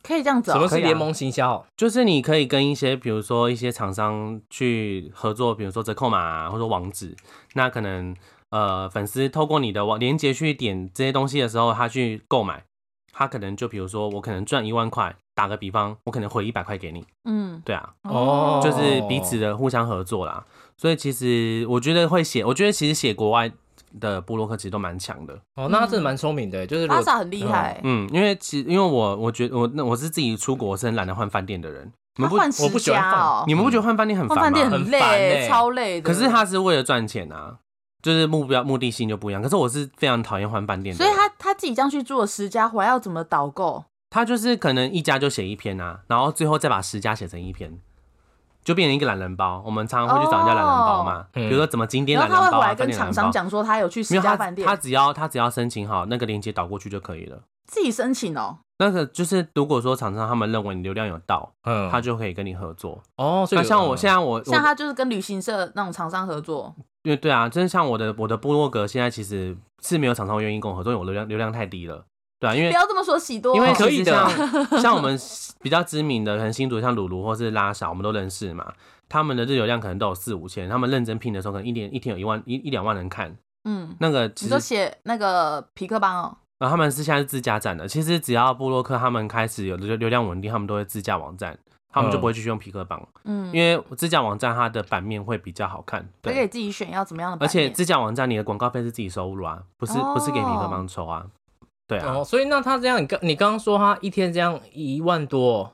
可以这样子？什么是联盟行销？就是你可以跟一些，比如说一些厂商去合作，比如说折扣码啊或者网址，那可能呃粉丝透过你的网链接去点这些东西的时候，他去购买，他可能就比如说我可能赚一万块，打个比方，我可能回一百块给你。嗯，对啊，哦，就是彼此的互相合作啦。所以其实我觉得会写，我觉得其实写国外。的布洛克其实都蛮强的哦，那他真的蛮聪明的，就是拉萨很厉害。嗯，因为其实因为我我觉得我那我是自己出国是很懒得换饭店的人。你们不我不喜欢换，你们不觉得换饭店很烦吗？饭店很累，超累的。可是他是为了赚钱啊，就是目标目的性就不一样。可是我是非常讨厌换饭店，所以他他自己这样去做十家，还要怎么导购？他就是可能一家就写一篇啊，然后最后再把十家写成一篇。就变成一个懒人包，我们常常会去找人家懒人包嘛，比如说怎么经典懒人包，来跟厂商讲说他有去十家饭店，他只要他只要申请好那个链接导过去就可以了，自己申请哦。那个就是如果说厂商他们认为你流量有到，嗯，他就可以跟你合作。哦。那像我现在我像他就是跟旅行社那种厂商合作，因为对啊，真的像我的我的部落格现在其实是没有厂商愿意跟我合作，因为我流量流量太低了。对啊，因为不要这么说，喜多，因为可以的。像我们比较知名的，可能新竹像鲁鲁或是拉萨，我们都认识嘛。他们的日流量可能都有四五千，他们认真拼的时候，可能一年一天有一万一一两万人看。嗯，那个你都写那个皮克邦哦。然后他们是现在是自家站的，其实只要布洛克他们开始有的流量稳定，他们都会自家网站，他们就不会继续用皮克邦。嗯，因为自家网站它的版面会比较好看，可以自己选要怎么样的。而且自家网站你的广告费是自己收入啊，不是不是给皮克邦抽啊。对啊，所以那他这样，你刚你刚刚说他一天这样一万多，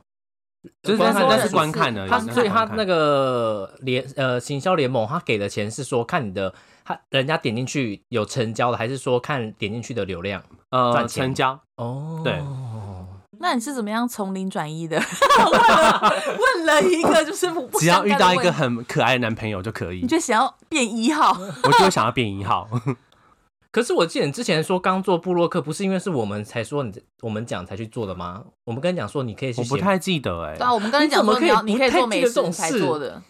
就是那是观看的，他所以他那个联呃行销联盟，他给的钱是说看你的，他人家点进去有成交的，还是说看点进去的流量呃成交？哦，对，那你是怎么样从零转一的？问了一个就是只要遇到一个很可爱的男朋友就可以，你就想要变一号，我就想要变一号。可是我记得你之前说刚做布洛克，不是因为是我们才说你我们讲才去做的吗？我们跟你讲说你可以去，我不太记得哎。对啊，我们跟你讲说你要你可以做美食才做的。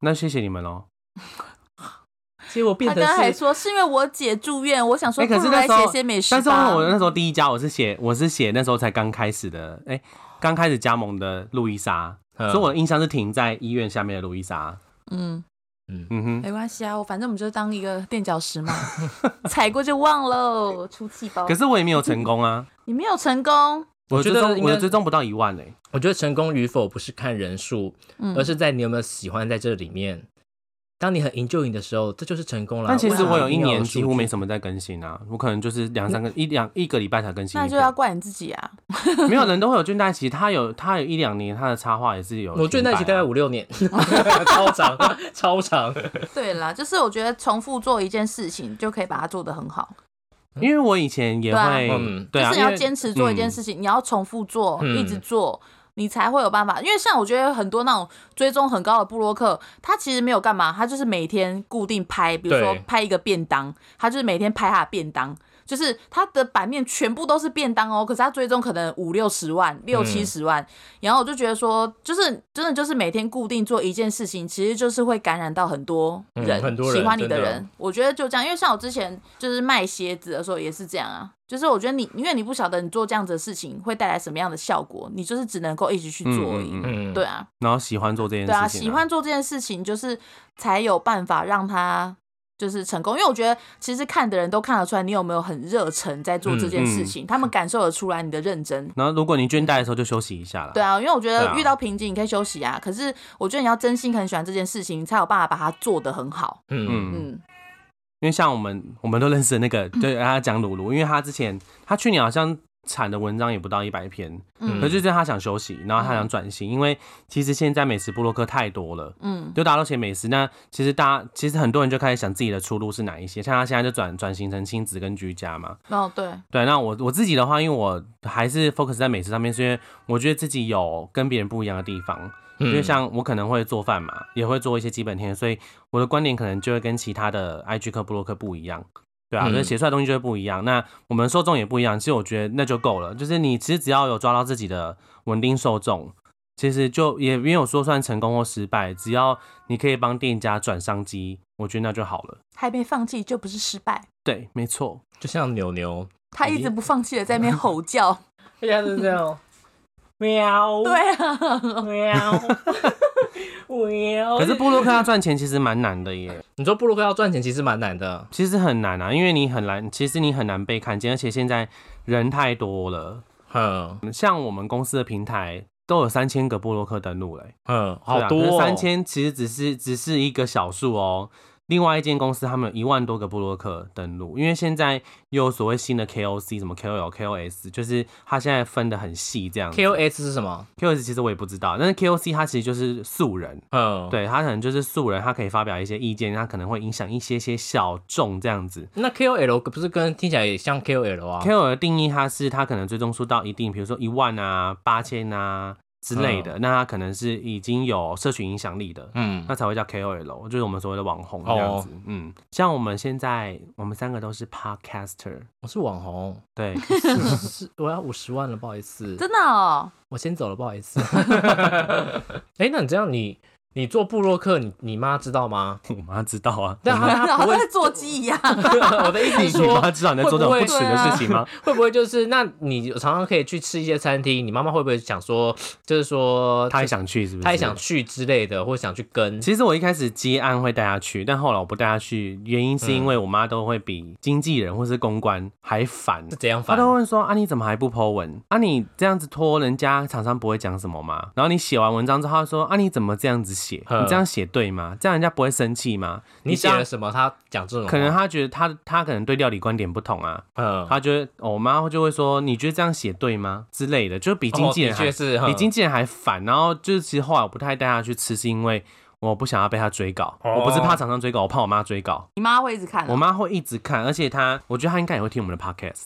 那谢谢你们喽。结果变成他刚还说是因为我姐住院，我想说不如来写些美食。但是我那时候第一家我是写我是写那时候才刚开始的，哎，刚开始加盟的路易莎，所以我的印象是停在医院下面的路易莎。嗯。嗯嗯哼，没关系啊，我反正我们就当一个垫脚石嘛，踩过就忘喽，出气包。可是我也没有成功啊，你没有成功，我觉得我的追踪不到一万嘞。我觉得成功与否不是看人数，而是在你有没有喜欢在这里面。当你很 enjoy 的时候，这就是成功了。但其实我有一年几乎没。什么在更新啊，我可能就是两三个一两一个礼拜才更新。那就要怪你自己啊！没有人都会有倦怠期，他有他有一两年他的插画也是有、我倦怠期大概五六年，超 长超长。对啦，就是我觉得重复做一件事情就可以把它做得很好。因为我以前也对啊会，嗯对啊，就是你要坚持做一件事情，你要重复做，嗯一直做。你才会有办法，因为像我觉得很多那种追踪很高的布洛克，他其实没有干嘛，他就是每天固定拍，比如说拍一个便当，他就是每天拍他的便当，就是它的版面全部都是便当哦，可是他追踪可能五六十万、六七十万，然后我就觉得说，就是真的就是每天固定做一件事情，其实就是会感染到很多人，嗯很多人喜欢你的人。我觉得就这样，因为像我之前就是卖鞋子的时候也是这样啊，就是我觉得你因为你不晓得你做这样子的事情会带来什么样的效果，你就是只能够一直去做而已。对啊，然后喜欢做这件事情、对啊，喜欢做这件事情，就是才有办法让他就是成功。因为我觉得其实看的人都看得出来你有没有很热忱在做这件事情，他们感受得出来你的认真。然后如果你倦怠的时候就休息一下了。对啊，因为我觉得遇到瓶颈你可以休息啊，可是我觉得你要真心很喜欢这件事情，你才有办法把它做得很好。嗯嗯，嗯，因为像我们我们都认识的那个，对 他讲鲁鲁，因为他之前他去年好像产的文章也不到一百篇，嗯可是就是他想休息，然后他想转型，因为其实现在美食部落客太多了。嗯就大家都写美食，那其实大家其实很多人就开始想自己的出路是哪一些，像他现在就转转型成亲子跟居家嘛。哦对，对，那我我自己的话，因为我还是 focus 在美食上面，是因为我觉得自己有跟别人不一样的地方。因为像我可能会做饭嘛，也会做一些基本天，所以我的观点可能就会跟其他的 IG 客、布洛克不一样，对啊，嗯所以写出来的东西就会不一样。那我们受众也不一样，其实我觉得那就够了。就是你其实只要有抓到自己的稳定受众，其实就也没有说算成功或失败，只要你可以帮店家转商机，我觉得那就好了。还没放弃就不是失败。对，没错。就像牛牛，他一直不放弃的在那边吼叫，大家是这样，喵，对啊，喵，喵。可是布洛克要赚钱其实蛮难的耶。你说布洛克要赚钱其实蛮难的，其实很难啊，因为你很难，其实你很难被看见，而且现在人太多了。哼像我们公司的平台都有三千个布洛克登录嘞，哼，好多哦三千其实只是只是一个小数哦。另外一间公司他们有一万多个布洛克登录，因为现在又有所谓新的 KOC，什么 KOL、KOS，就是它现在分的很细这样。KOS 是什么？KOS 其实我也不知道，但是 KOC 它其实就是素人，嗯，。对他可能就是素人，他可以发表一些意见，他可能会影响一些些小众这样子。那 KOL 不是跟听起来也像 KOL 啊？KOL 的定义，它是他可能追踪数到一定，比如说一万啊、八千啊之类的，那他可能是已经有社群影响力的，嗯，那才会叫 KOL，就是我们所谓的网红这样子。嗯，像我们现在，我们三个都是 Podcaster，我是网红，对，是我要五十万了，不好意思，真的哦，我先走了，不好意思。哎、那你这样你你做布洛克，你你妈知道吗？我妈知道啊。但她她好不会做鸡一样。我的意思是 你说，妈知道你在做这种不耻的事情吗？会不会就是那你常常可以去吃一些餐厅，你妈妈会不会想说，就是说她也想去，是不是？她也想去之类的，或者想去跟？其实我一开始接案会带她去，但后来我不带她去，原因是因为我妈都会比经纪人或是公关还烦是。怎样烦？她都问说啊，你怎么还不 Po 文？啊，你这样子拖人家厂商不会讲什么吗？然后你写完文章之后，她说啊，你怎么这样子写？嗯你这样写对吗？这样人家不会生气吗？你写了什么？他讲这种可能他觉得他他可能对料理观点不同啊，嗯，他觉得、哦我妈就会说你觉得这样写对吗之类的，就比经纪人还、哦是比嗯经纪人还烦。然后就是其实后来我不太带他去吃，是因为我不想要被他追稿，哦我不是怕厂商追稿，我怕我妈追稿。你妈会一直看哦，我妈会一直看，而且她我觉得她应该也会听我们的 podcast。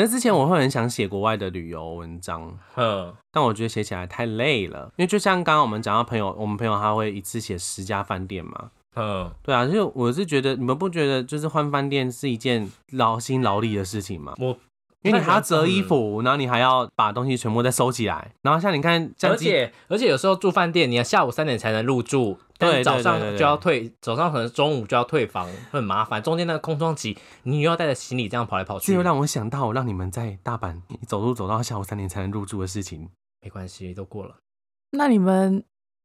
可是之前我会很想写国外的旅游文章，嗯，但我觉得写起来太累了，因为就像刚刚我们讲到朋友，我们朋友他会一次写十家饭店嘛。嗯，对啊，就我是觉得你们不觉得就是换饭店是一件劳心劳力的事情吗？我因为你还要折衣服，然后你还要把东西全部再收起来，然后像你看，而且而且有时候住饭店，你要下午三点才能入住，对早上就要退，早上可能中午就要退房，会很麻烦。中间那个空窗期，你又要带着行李这样跑来跑去这又，让我想到让你们在大阪你走路走到下午三点才能入住的事情。没关系，都过了。那你们，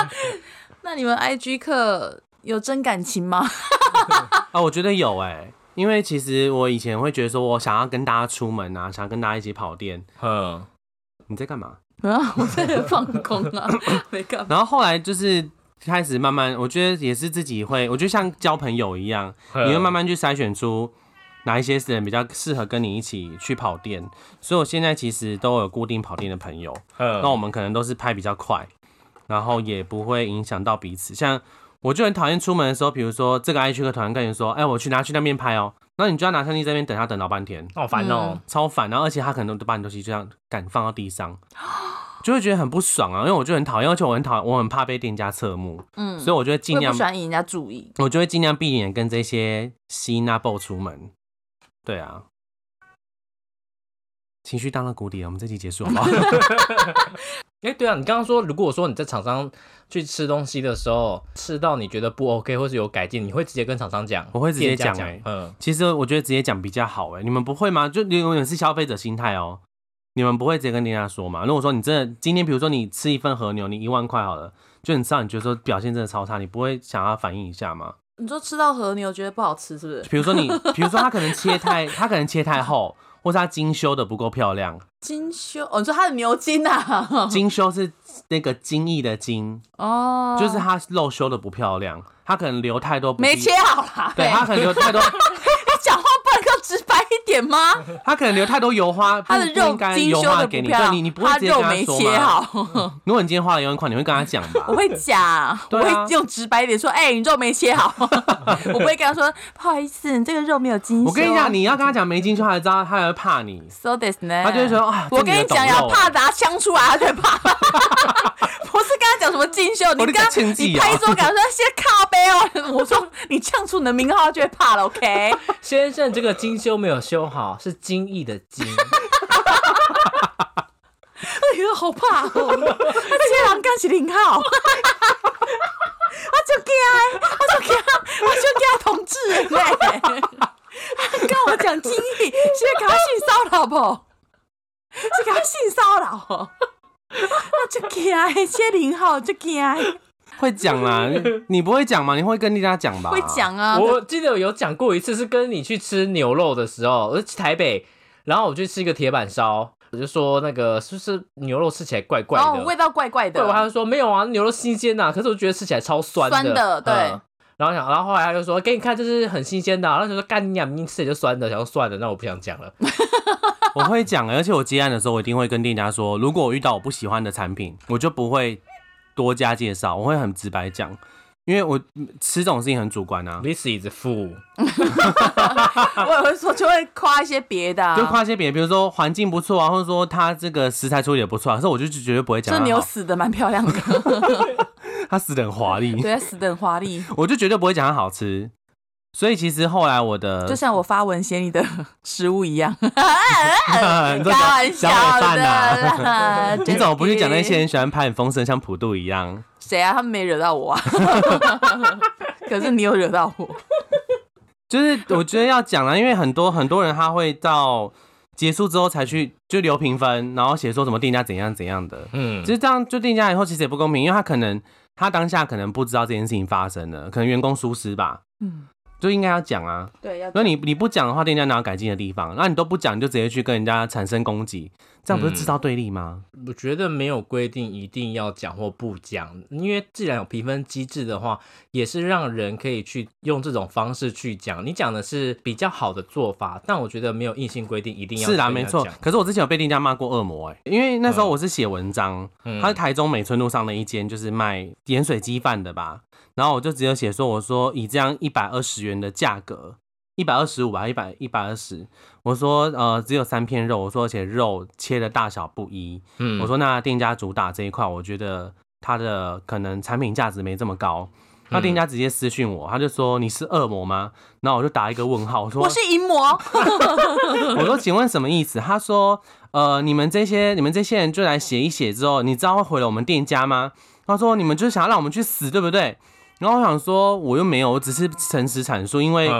那你们 IG 课有真感情吗？啊，我觉得有哎、因为其实我以前会觉得说，我想要跟大家出门啊，想要跟大家一起跑店。嗯，你在干嘛？啊，我在放空啊，没干嘛。然后后来就是开始慢慢，我觉得也是自己会，我觉得像交朋友一样，你会慢慢去筛选出哪一些人比较适合跟你一起去跑店。所以我现在其实都有固定跑店的朋友，那我们可能都是拍比较快，然后也不会影响到彼此。像我就很讨厌出门的时候，比如说这个爱去客团跟你说，哎，我去拿去那边拍哦，那你就要拿相机这边等他等老半天，好烦哦，超烦。然后而且他可能都把你东西就这样敢放到地上。就会觉得很不爽啊，因为我就很讨厌，而且我很讨，我很怕被店家侧目，嗯，所以我就会尽量不喜欢引人家注意，我就会尽量避免跟这些吸纳 b 出门。对啊，情绪到了谷底了，我们这期结束好不好？哎，对啊，你刚刚说，如果说你在厂商去吃东西的时候吃到你觉得不 OK 或是有改进，你会直接跟厂商讲？我会直接讲哎，嗯，其实我觉得直接讲比较好哎，你们不会吗？就你永远是消费者心态哦。你们不会直接跟店家说嘛？如果说你真的今天，比如说你吃一份和牛，你一万块好了，就你知道你觉得说表现真的超差，你不会想要反映一下吗？你说吃到和牛觉得不好吃是不是？比如说你，比如说他可能切太，他可能切太厚，或是他精修的不够漂亮。精修？哦，你说他的牛筋啊？精修是那个精益的精哦，就是他肉修的不漂亮，他可能留太多，没切好啦。对他可能留太多。直白一点吗？他可能留太多油花，他的肉精修的给你，对你，你不会直接跟他说吗？如果你今天花了一万块，你会跟他讲吧？我会讲，我会用直白一点说，哎，你肉没切好。我不会跟他说，不好意思，你这个肉没有精修。我跟你讲，你要跟他讲没精修，他才知道，他才会怕你。So this 呢？他就会说，啊，我跟你讲呀，怕拿枪出来，他就怕。不是跟他讲什么精修，你刚你拍桌感说先靠背哦。我说你呛出你的名号，他就会怕了。OK，先生，这个个精。修没有修好，是精益的精。哎呦，好怕哦！这些人干是零号，我就惊，我就惊，我就惊同志嘞！跟我讲精益，是给他性骚扰不？是给他性骚扰？我就惊，这零号就惊。会讲啦，你不会讲吗？你会跟大家讲吧？会讲啊！我记得有讲过一次，是跟你去吃牛肉的时候，我去台北，然后我去吃一个铁板烧，我就说那个是不是牛肉吃起来怪怪的，味道怪怪的。对，我还是说没有啊，牛肉新鲜呐，可是我觉得吃起来超酸的。酸的对。然后想，然后后来他就说给你看，这是很新鲜的。然后就说干你娘，明明吃也就酸的，想说算了，那我不想讲了。我会讲，而且我接案的时候，我一定会跟店家说，如果我遇到我不喜欢的产品，我就不会。多加介绍，我会很直白讲，因为我吃这种事情很主观啊。This is food。我也会说，就会夸一些别的，就夸一些别的，比如说环境不错啊，或者说他这个食材处理也不错，啊可是我就绝对不会讲。这牛死的蛮漂亮的，他死的很华丽，对，死的很华丽，我就绝对不会讲它好吃。所以其实后来我的就像我发文写你的 食物一样，开玩笑的。你怎么不去讲那些人喜欢拍很风声，像普渡一样？谁啊？他们没惹到我啊。可是你有惹到我。就是我觉得要讲了，因为很多很多人他会到结束之后才去就留评分，然后写说什么店家怎样怎样的。嗯，其实这样就店家以后其实也不公平，因为他可能他当下可能不知道这件事情发生了，可能员工疏失吧。嗯。就应该要讲啊，对，要。那你你不讲的话，店家哪有改进的地方？那你都不讲，你就直接去跟人家产生攻击，这样不是制造对立吗？我觉得没有规定一定要讲或不讲，因为既然有评分机制的话，也是让人可以去用这种方式去讲。你讲的是比较好的做法，但我觉得没有硬性规定一定要。是啊，没错。可是我之前有被店家骂过恶魔哎，因为那时候我是写文章，他是台中美村路上的一间就是卖盐水鸡饭的吧。然后我就只有写说，我说以这样一百二十元的价格，一百二十五吧，一百一百二十，我说呃只有三片肉，我说而且肉切的大小不一，嗯，我说那店家主打这一块，我觉得它的可能产品价值没这么高，那店家直接私讯我，他就说你是恶魔吗？然后我就打一个问号，我说我是淫魔，我说请问什么意思？他说呃你们这些你们这些人就来写一写之后，你知道会毁了我们店家吗？他说你们就是想要让我们去死，对不对？然后我想说，我又没有，我只是诚实阐述，因为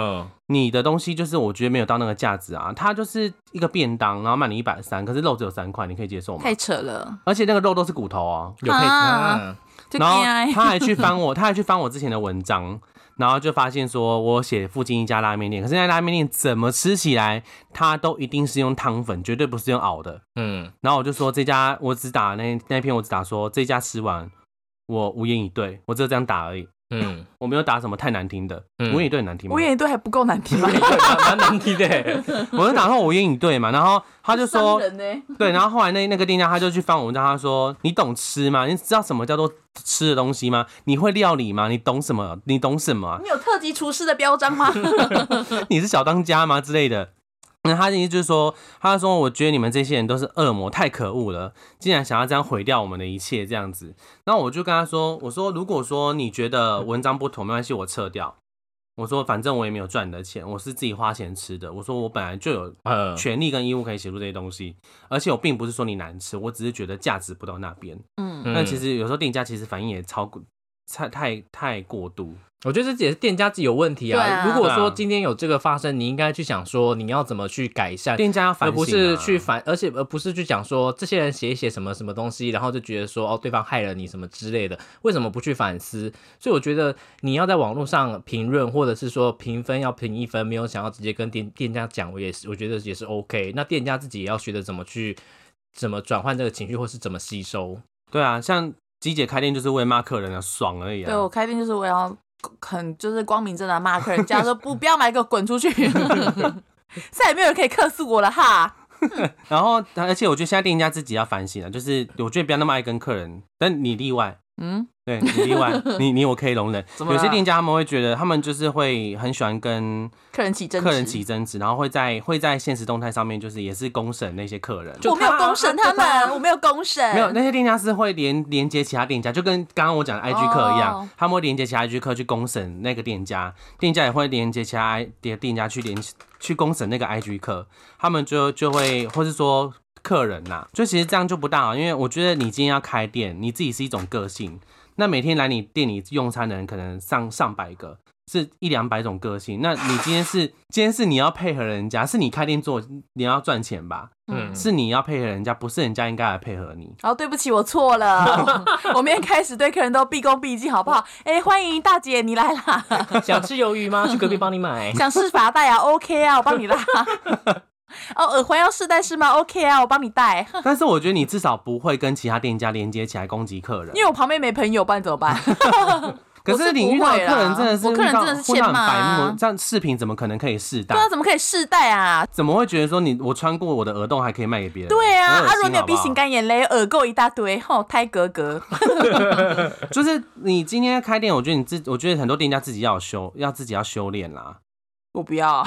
你的东西就是我觉得没有到那个价值啊。它就是一个便当，然后卖你一百三，可是肉只有三块，你可以接受吗？太扯了！而且那个肉都是骨头哦，有配。然后他还去翻我，他还去翻我之前的文章，然后就发现说我写附近一家拉面店，可是那拉面店怎么吃起来，它都一定是用汤粉，绝对不是用熬的。嗯。然后我就说这家，我只打那那篇，我只打说这家吃完。我无言以对，我只有这样打而已。嗯，我没有打什么太难听的，无言以对难听吗？无言以对还不够难听吗？蛮难听的。我就打算无言以对嘛，然后他就说，对，然后后来那那个店家他就去翻我文章，他说你懂吃吗？你知道什么叫做吃的东西吗？你会料理吗？你懂什么？你懂什么？你有特级厨师的标章吗？你是小当家吗之类的？那他的意思就是说，他说：“我觉得你们这些人都是恶魔，太可恶了，竟然想要这样毁掉我们的一切，这样子。”那我就跟他说：“我说，如果说你觉得文章不妥，没关系，我撤掉。我说，反正我也没有赚你的钱，我是自己花钱吃的。我说，我本来就有权利跟义务可以写出这些东西，而且我并不是说你难吃，我只是觉得价值不到那边。嗯，那其实有时候店家其实反应也超过，太太太过度。”我觉得这也是店家自己有问题啊。如果说今天有这个发生，你应该去想说你要怎么去改善，店家要反而不是去反，而且而不是去讲说这些人写一写什么什么东西，然后就觉得说哦对方害了你什么之类的，为什么不去反思？所以我觉得你要在网络上评论或者是说评分要评一分，没有想要直接跟店店家讲，我也是我觉得也是 OK。那店家自己也要学着怎么去怎么转换这个情绪，或是怎么吸收。对啊，像鸡姐开店就是为骂客人的爽而已。对我开店就是为要。很就是光明正大骂客人家说不 不要买，给我滚出去！再也没有人可以客诉我了哈。然后，而且我觉得现在店家自己要反省了，就是我觉得不要那么爱跟客人，但你例外。嗯。对你例外，你 你我可以容忍。有些店家他们会觉得，他们就是会很喜欢跟客人起争客人起争执，然后会在会在现实动态上面，就是也是公审那些客人。我没有公审他们，我没有公审。没有那些店家是会连连接其他店家，就跟刚刚我讲的 IG 客一样，他们会连接其他 IG 客去公审那个店家，店家也会连接其他店店家去连去公审那个 IG 客，他们就就会或是说客人呐，就其实这样就不大好，因为我觉得你今天要开店，你自己是一种个性。那每天来你店里用餐的人可能上上百个，是一两百种个性。那你今天是今天是你要配合人家，是你开店做你要赚钱吧？嗯，是你要配合人家，不是人家应该来配合你。哦，对不起，我错了。我明天开始对客人都毕恭毕敬，好不好？哎，欢迎大姐，你来啦！想吃鱿鱼吗？去隔壁帮你买。想试发带啊？OK 啊，我帮你拉。哦，耳环要试戴是吗？OK 啊，我帮你戴。但是我觉得你至少不会跟其他店家连接起来攻击客人，因为我旁边没朋友，不然怎么办？可是你遇到客人真的是，我客人真的是欠骂。这样视频怎么可能可以试戴？对啊，怎么可以试戴啊？怎么会觉得说你我穿过我的耳洞还可以卖给别人？对啊，阿如你有 B 型肝炎嘞，耳垢一大堆，吼胎格格。就是你今天开店，我觉得你自，我觉得很多店家自己要修，要自己要修炼啦。我不要，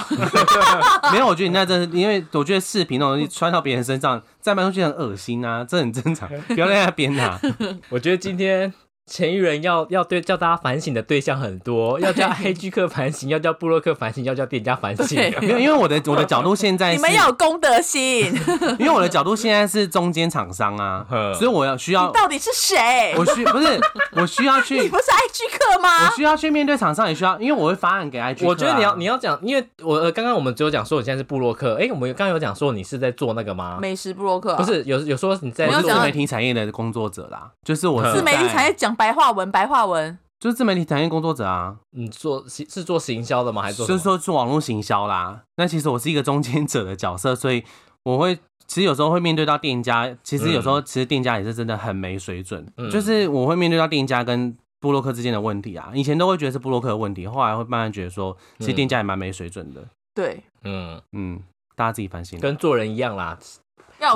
没有，我觉得你那真是，因为我觉得视频那种东西穿到别人身上，再卖出去很恶心啊，这很正常，不要在那边啊。我觉得今天。前一人要要对叫大家反省的对象很多，要叫黑居客反省，要叫布洛克反省，要叫店家反省。没有因为我的我的角度现在 你们要有公德心。因为我的角度现在是中间厂商啊，所以我要需要。到底是谁？我需不是我需要去。你不是 IG 客吗？我需要去面对厂商，也需要，因为我会发案给 IG。我觉得你要你要讲，因为我刚刚我们只有讲说我现在是布洛克，哎，我们刚刚有讲说你是在做那个吗？美食布洛克不是有有说你在自媒体产业的工作者啦，就是我自媒体产业讲白话文白话。文就是自媒体产业工作者啊，你做是做行销的吗？还是就是说做网络行销啦？那其实我是一个中间者的角色，所以我会其实有时候会面对到店家，其实有时候其实店家也是真的很没水准，就是我会面对到店家跟布洛克之间的问题啊。以前都会觉得是布洛克的问题，后来会慢慢觉得说，其实店家也蛮没水准的。对，嗯嗯，大家自己反省，跟做人一样啦。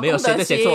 没有谁的写错，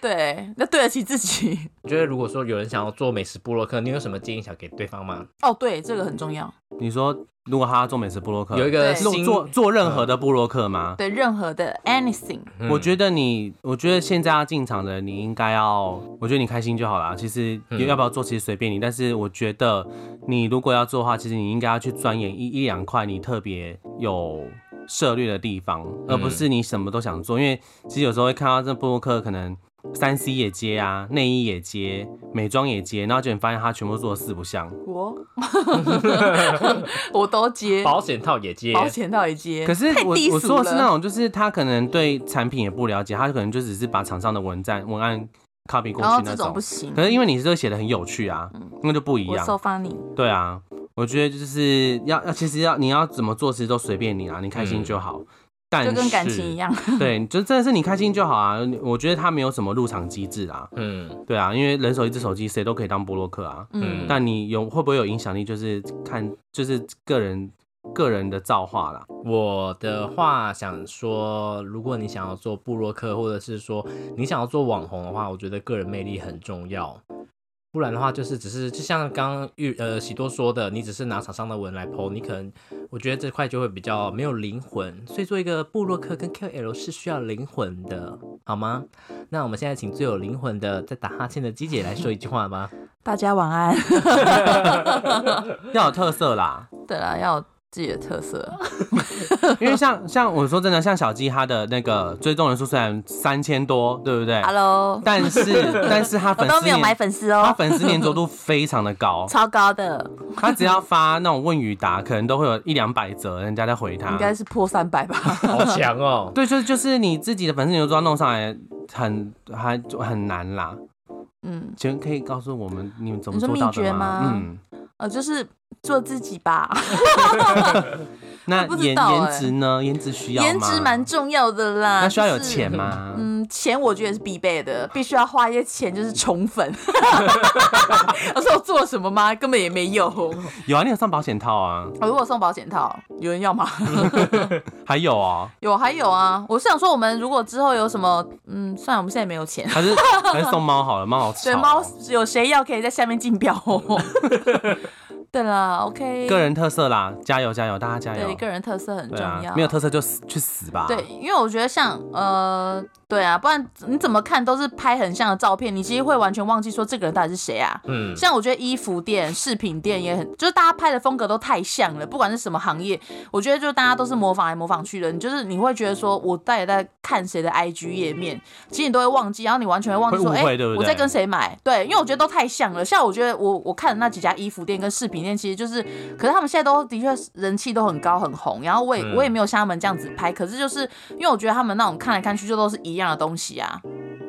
对，要对得起自己。我觉得如果说有人想要做美食部落客，你有什么建议想给对方吗？哦，对，这个很重要。你说如果他要做美食布洛克，有一个做做任何的布洛克吗？对，任何的 anything。我觉得你，我觉得现在要进场的，你应该要，我觉得你开心就好啦。其实要不要做，其实随便你。但是我觉得你如果要做的话，其实你应该要去钻研一一两块，你特别有。涉猎的地方，而不是你什么都想做。因为其实有时候会看到这布洛克可能三 C 也接啊，内衣也接，美妆也接，然后就你发现他全部做的四不像。我 我都接，保险套也接，保险套也接。可是我我说的是那种，就是他可能对产品也不了解，他可能就只是把厂商的文案文案 copy 过去那种。不行。可是因为你是写的很有趣啊，那就不一样。So funny。对啊。我觉得就是要要，其实要你要怎么做，其实都随便你啊，你开心就好。但就跟感情一样，对，就真的是你开心就好啊。我觉得他没有什么入场机制啊，嗯，对啊，因为人手一只手机，谁都可以当波洛克啊，嗯，但你有会不会有影响力，就是看就是个人个人的造化啦。我的话想说，如果你想要做布洛克，或者是说你想要做网红的话，我觉得个人魅力很重要。不然的话，就是只是就像刚刚玉呃喜多说的，你只是拿厂商的文来剖，你可能我觉得这块就会比较没有灵魂。所以做一个布洛克跟 KOL 是需要灵魂的，好吗？那我们现在请最有灵魂的在打哈欠的鸡姐来说一句话吧。大家晚安。要有特色啦。对啦，要。自己的特色，因为像像我说真的，像小鸡他的那个追踪人数虽然三千多，对不对？Hello，但是但是他粉丝都没有买粉丝哦，他粉丝粘着度非常的高，超高的。他只要发那种问与答，可能都会有一两百则人家在回他，应该是破三百吧，好强哦。对，就就是你自己的粉丝粘着度要弄上来，很还很难啦。嗯，请问可以告诉我们你们怎么做到的吗？嗯，呃，就是。做自己吧。那颜颜值呢？颜值需要颜值蛮重要的啦。那需要有钱吗？嗯，钱我觉得是必备的，必须要花一些钱，就是宠粉。我说我做什么吗？根本也没有。有啊，你有送保险套啊？我如果送保险套，有人要吗？还有啊？有还有啊！我是想说，我们如果之后有什么，嗯，算了，我们现在没有钱。还是还是送猫好了，猫好吃。对，猫有谁要可以在下面竞标。对啦，OK，个人特色啦，加油加油，大家加油！对，个人特色很重要，没有特色就死去死吧。对，因为我觉得像呃。对啊，不然你怎么看都是拍很像的照片，你其实会完全忘记说这个人到底是谁啊。嗯，像我觉得衣服店、饰品店也很，就是大家拍的风格都太像了，不管是什么行业，我觉得就大家都是模仿来模仿去的。你就是你会觉得说我到底在看谁的 IG 页面，其实你都会忘记，然后你完全会忘记说，哎，我在跟谁买？对，因为我觉得都太像了。像我觉得我我看的那几家衣服店跟饰品店，其实就是，可是他们现在都的确人气都很高很红，然后我也我也没有像他们这样子拍，可是就是因为我觉得他们那种看来看去就都是一样的东西啊。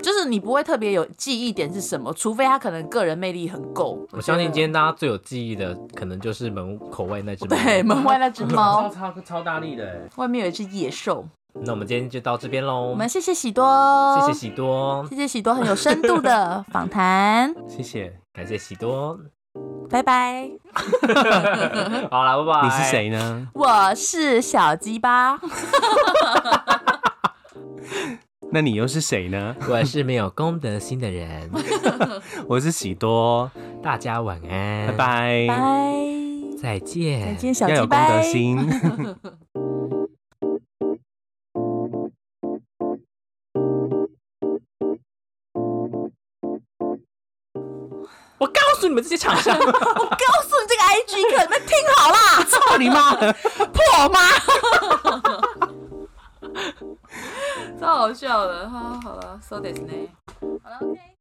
就是你不会特别有记忆点是什么，除非他可能个人魅力很够。我相信今天大家最有记忆的，可能就是门口外那只猫。对，门外那只猫，超超超大力的，外面有一只野兽。那我们今天就到这边喽。我们谢谢喜多，谢谢喜多，谢谢喜多很有深度的访谈。谢谢，感谢喜多，拜拜。好了，拜拜。你是谁呢？我是小鸡巴。那你又是谁呢？我是没有公德心的人。我是喜多，大家晚安，拜拜，拜，再见，再见，小鸡要有公德心。我告诉你们这些厂商，我告诉你这个 IG 客，你们听好啦，操你妈，破妈。超好笑的，哈，好了，so this 呢，好了，OK。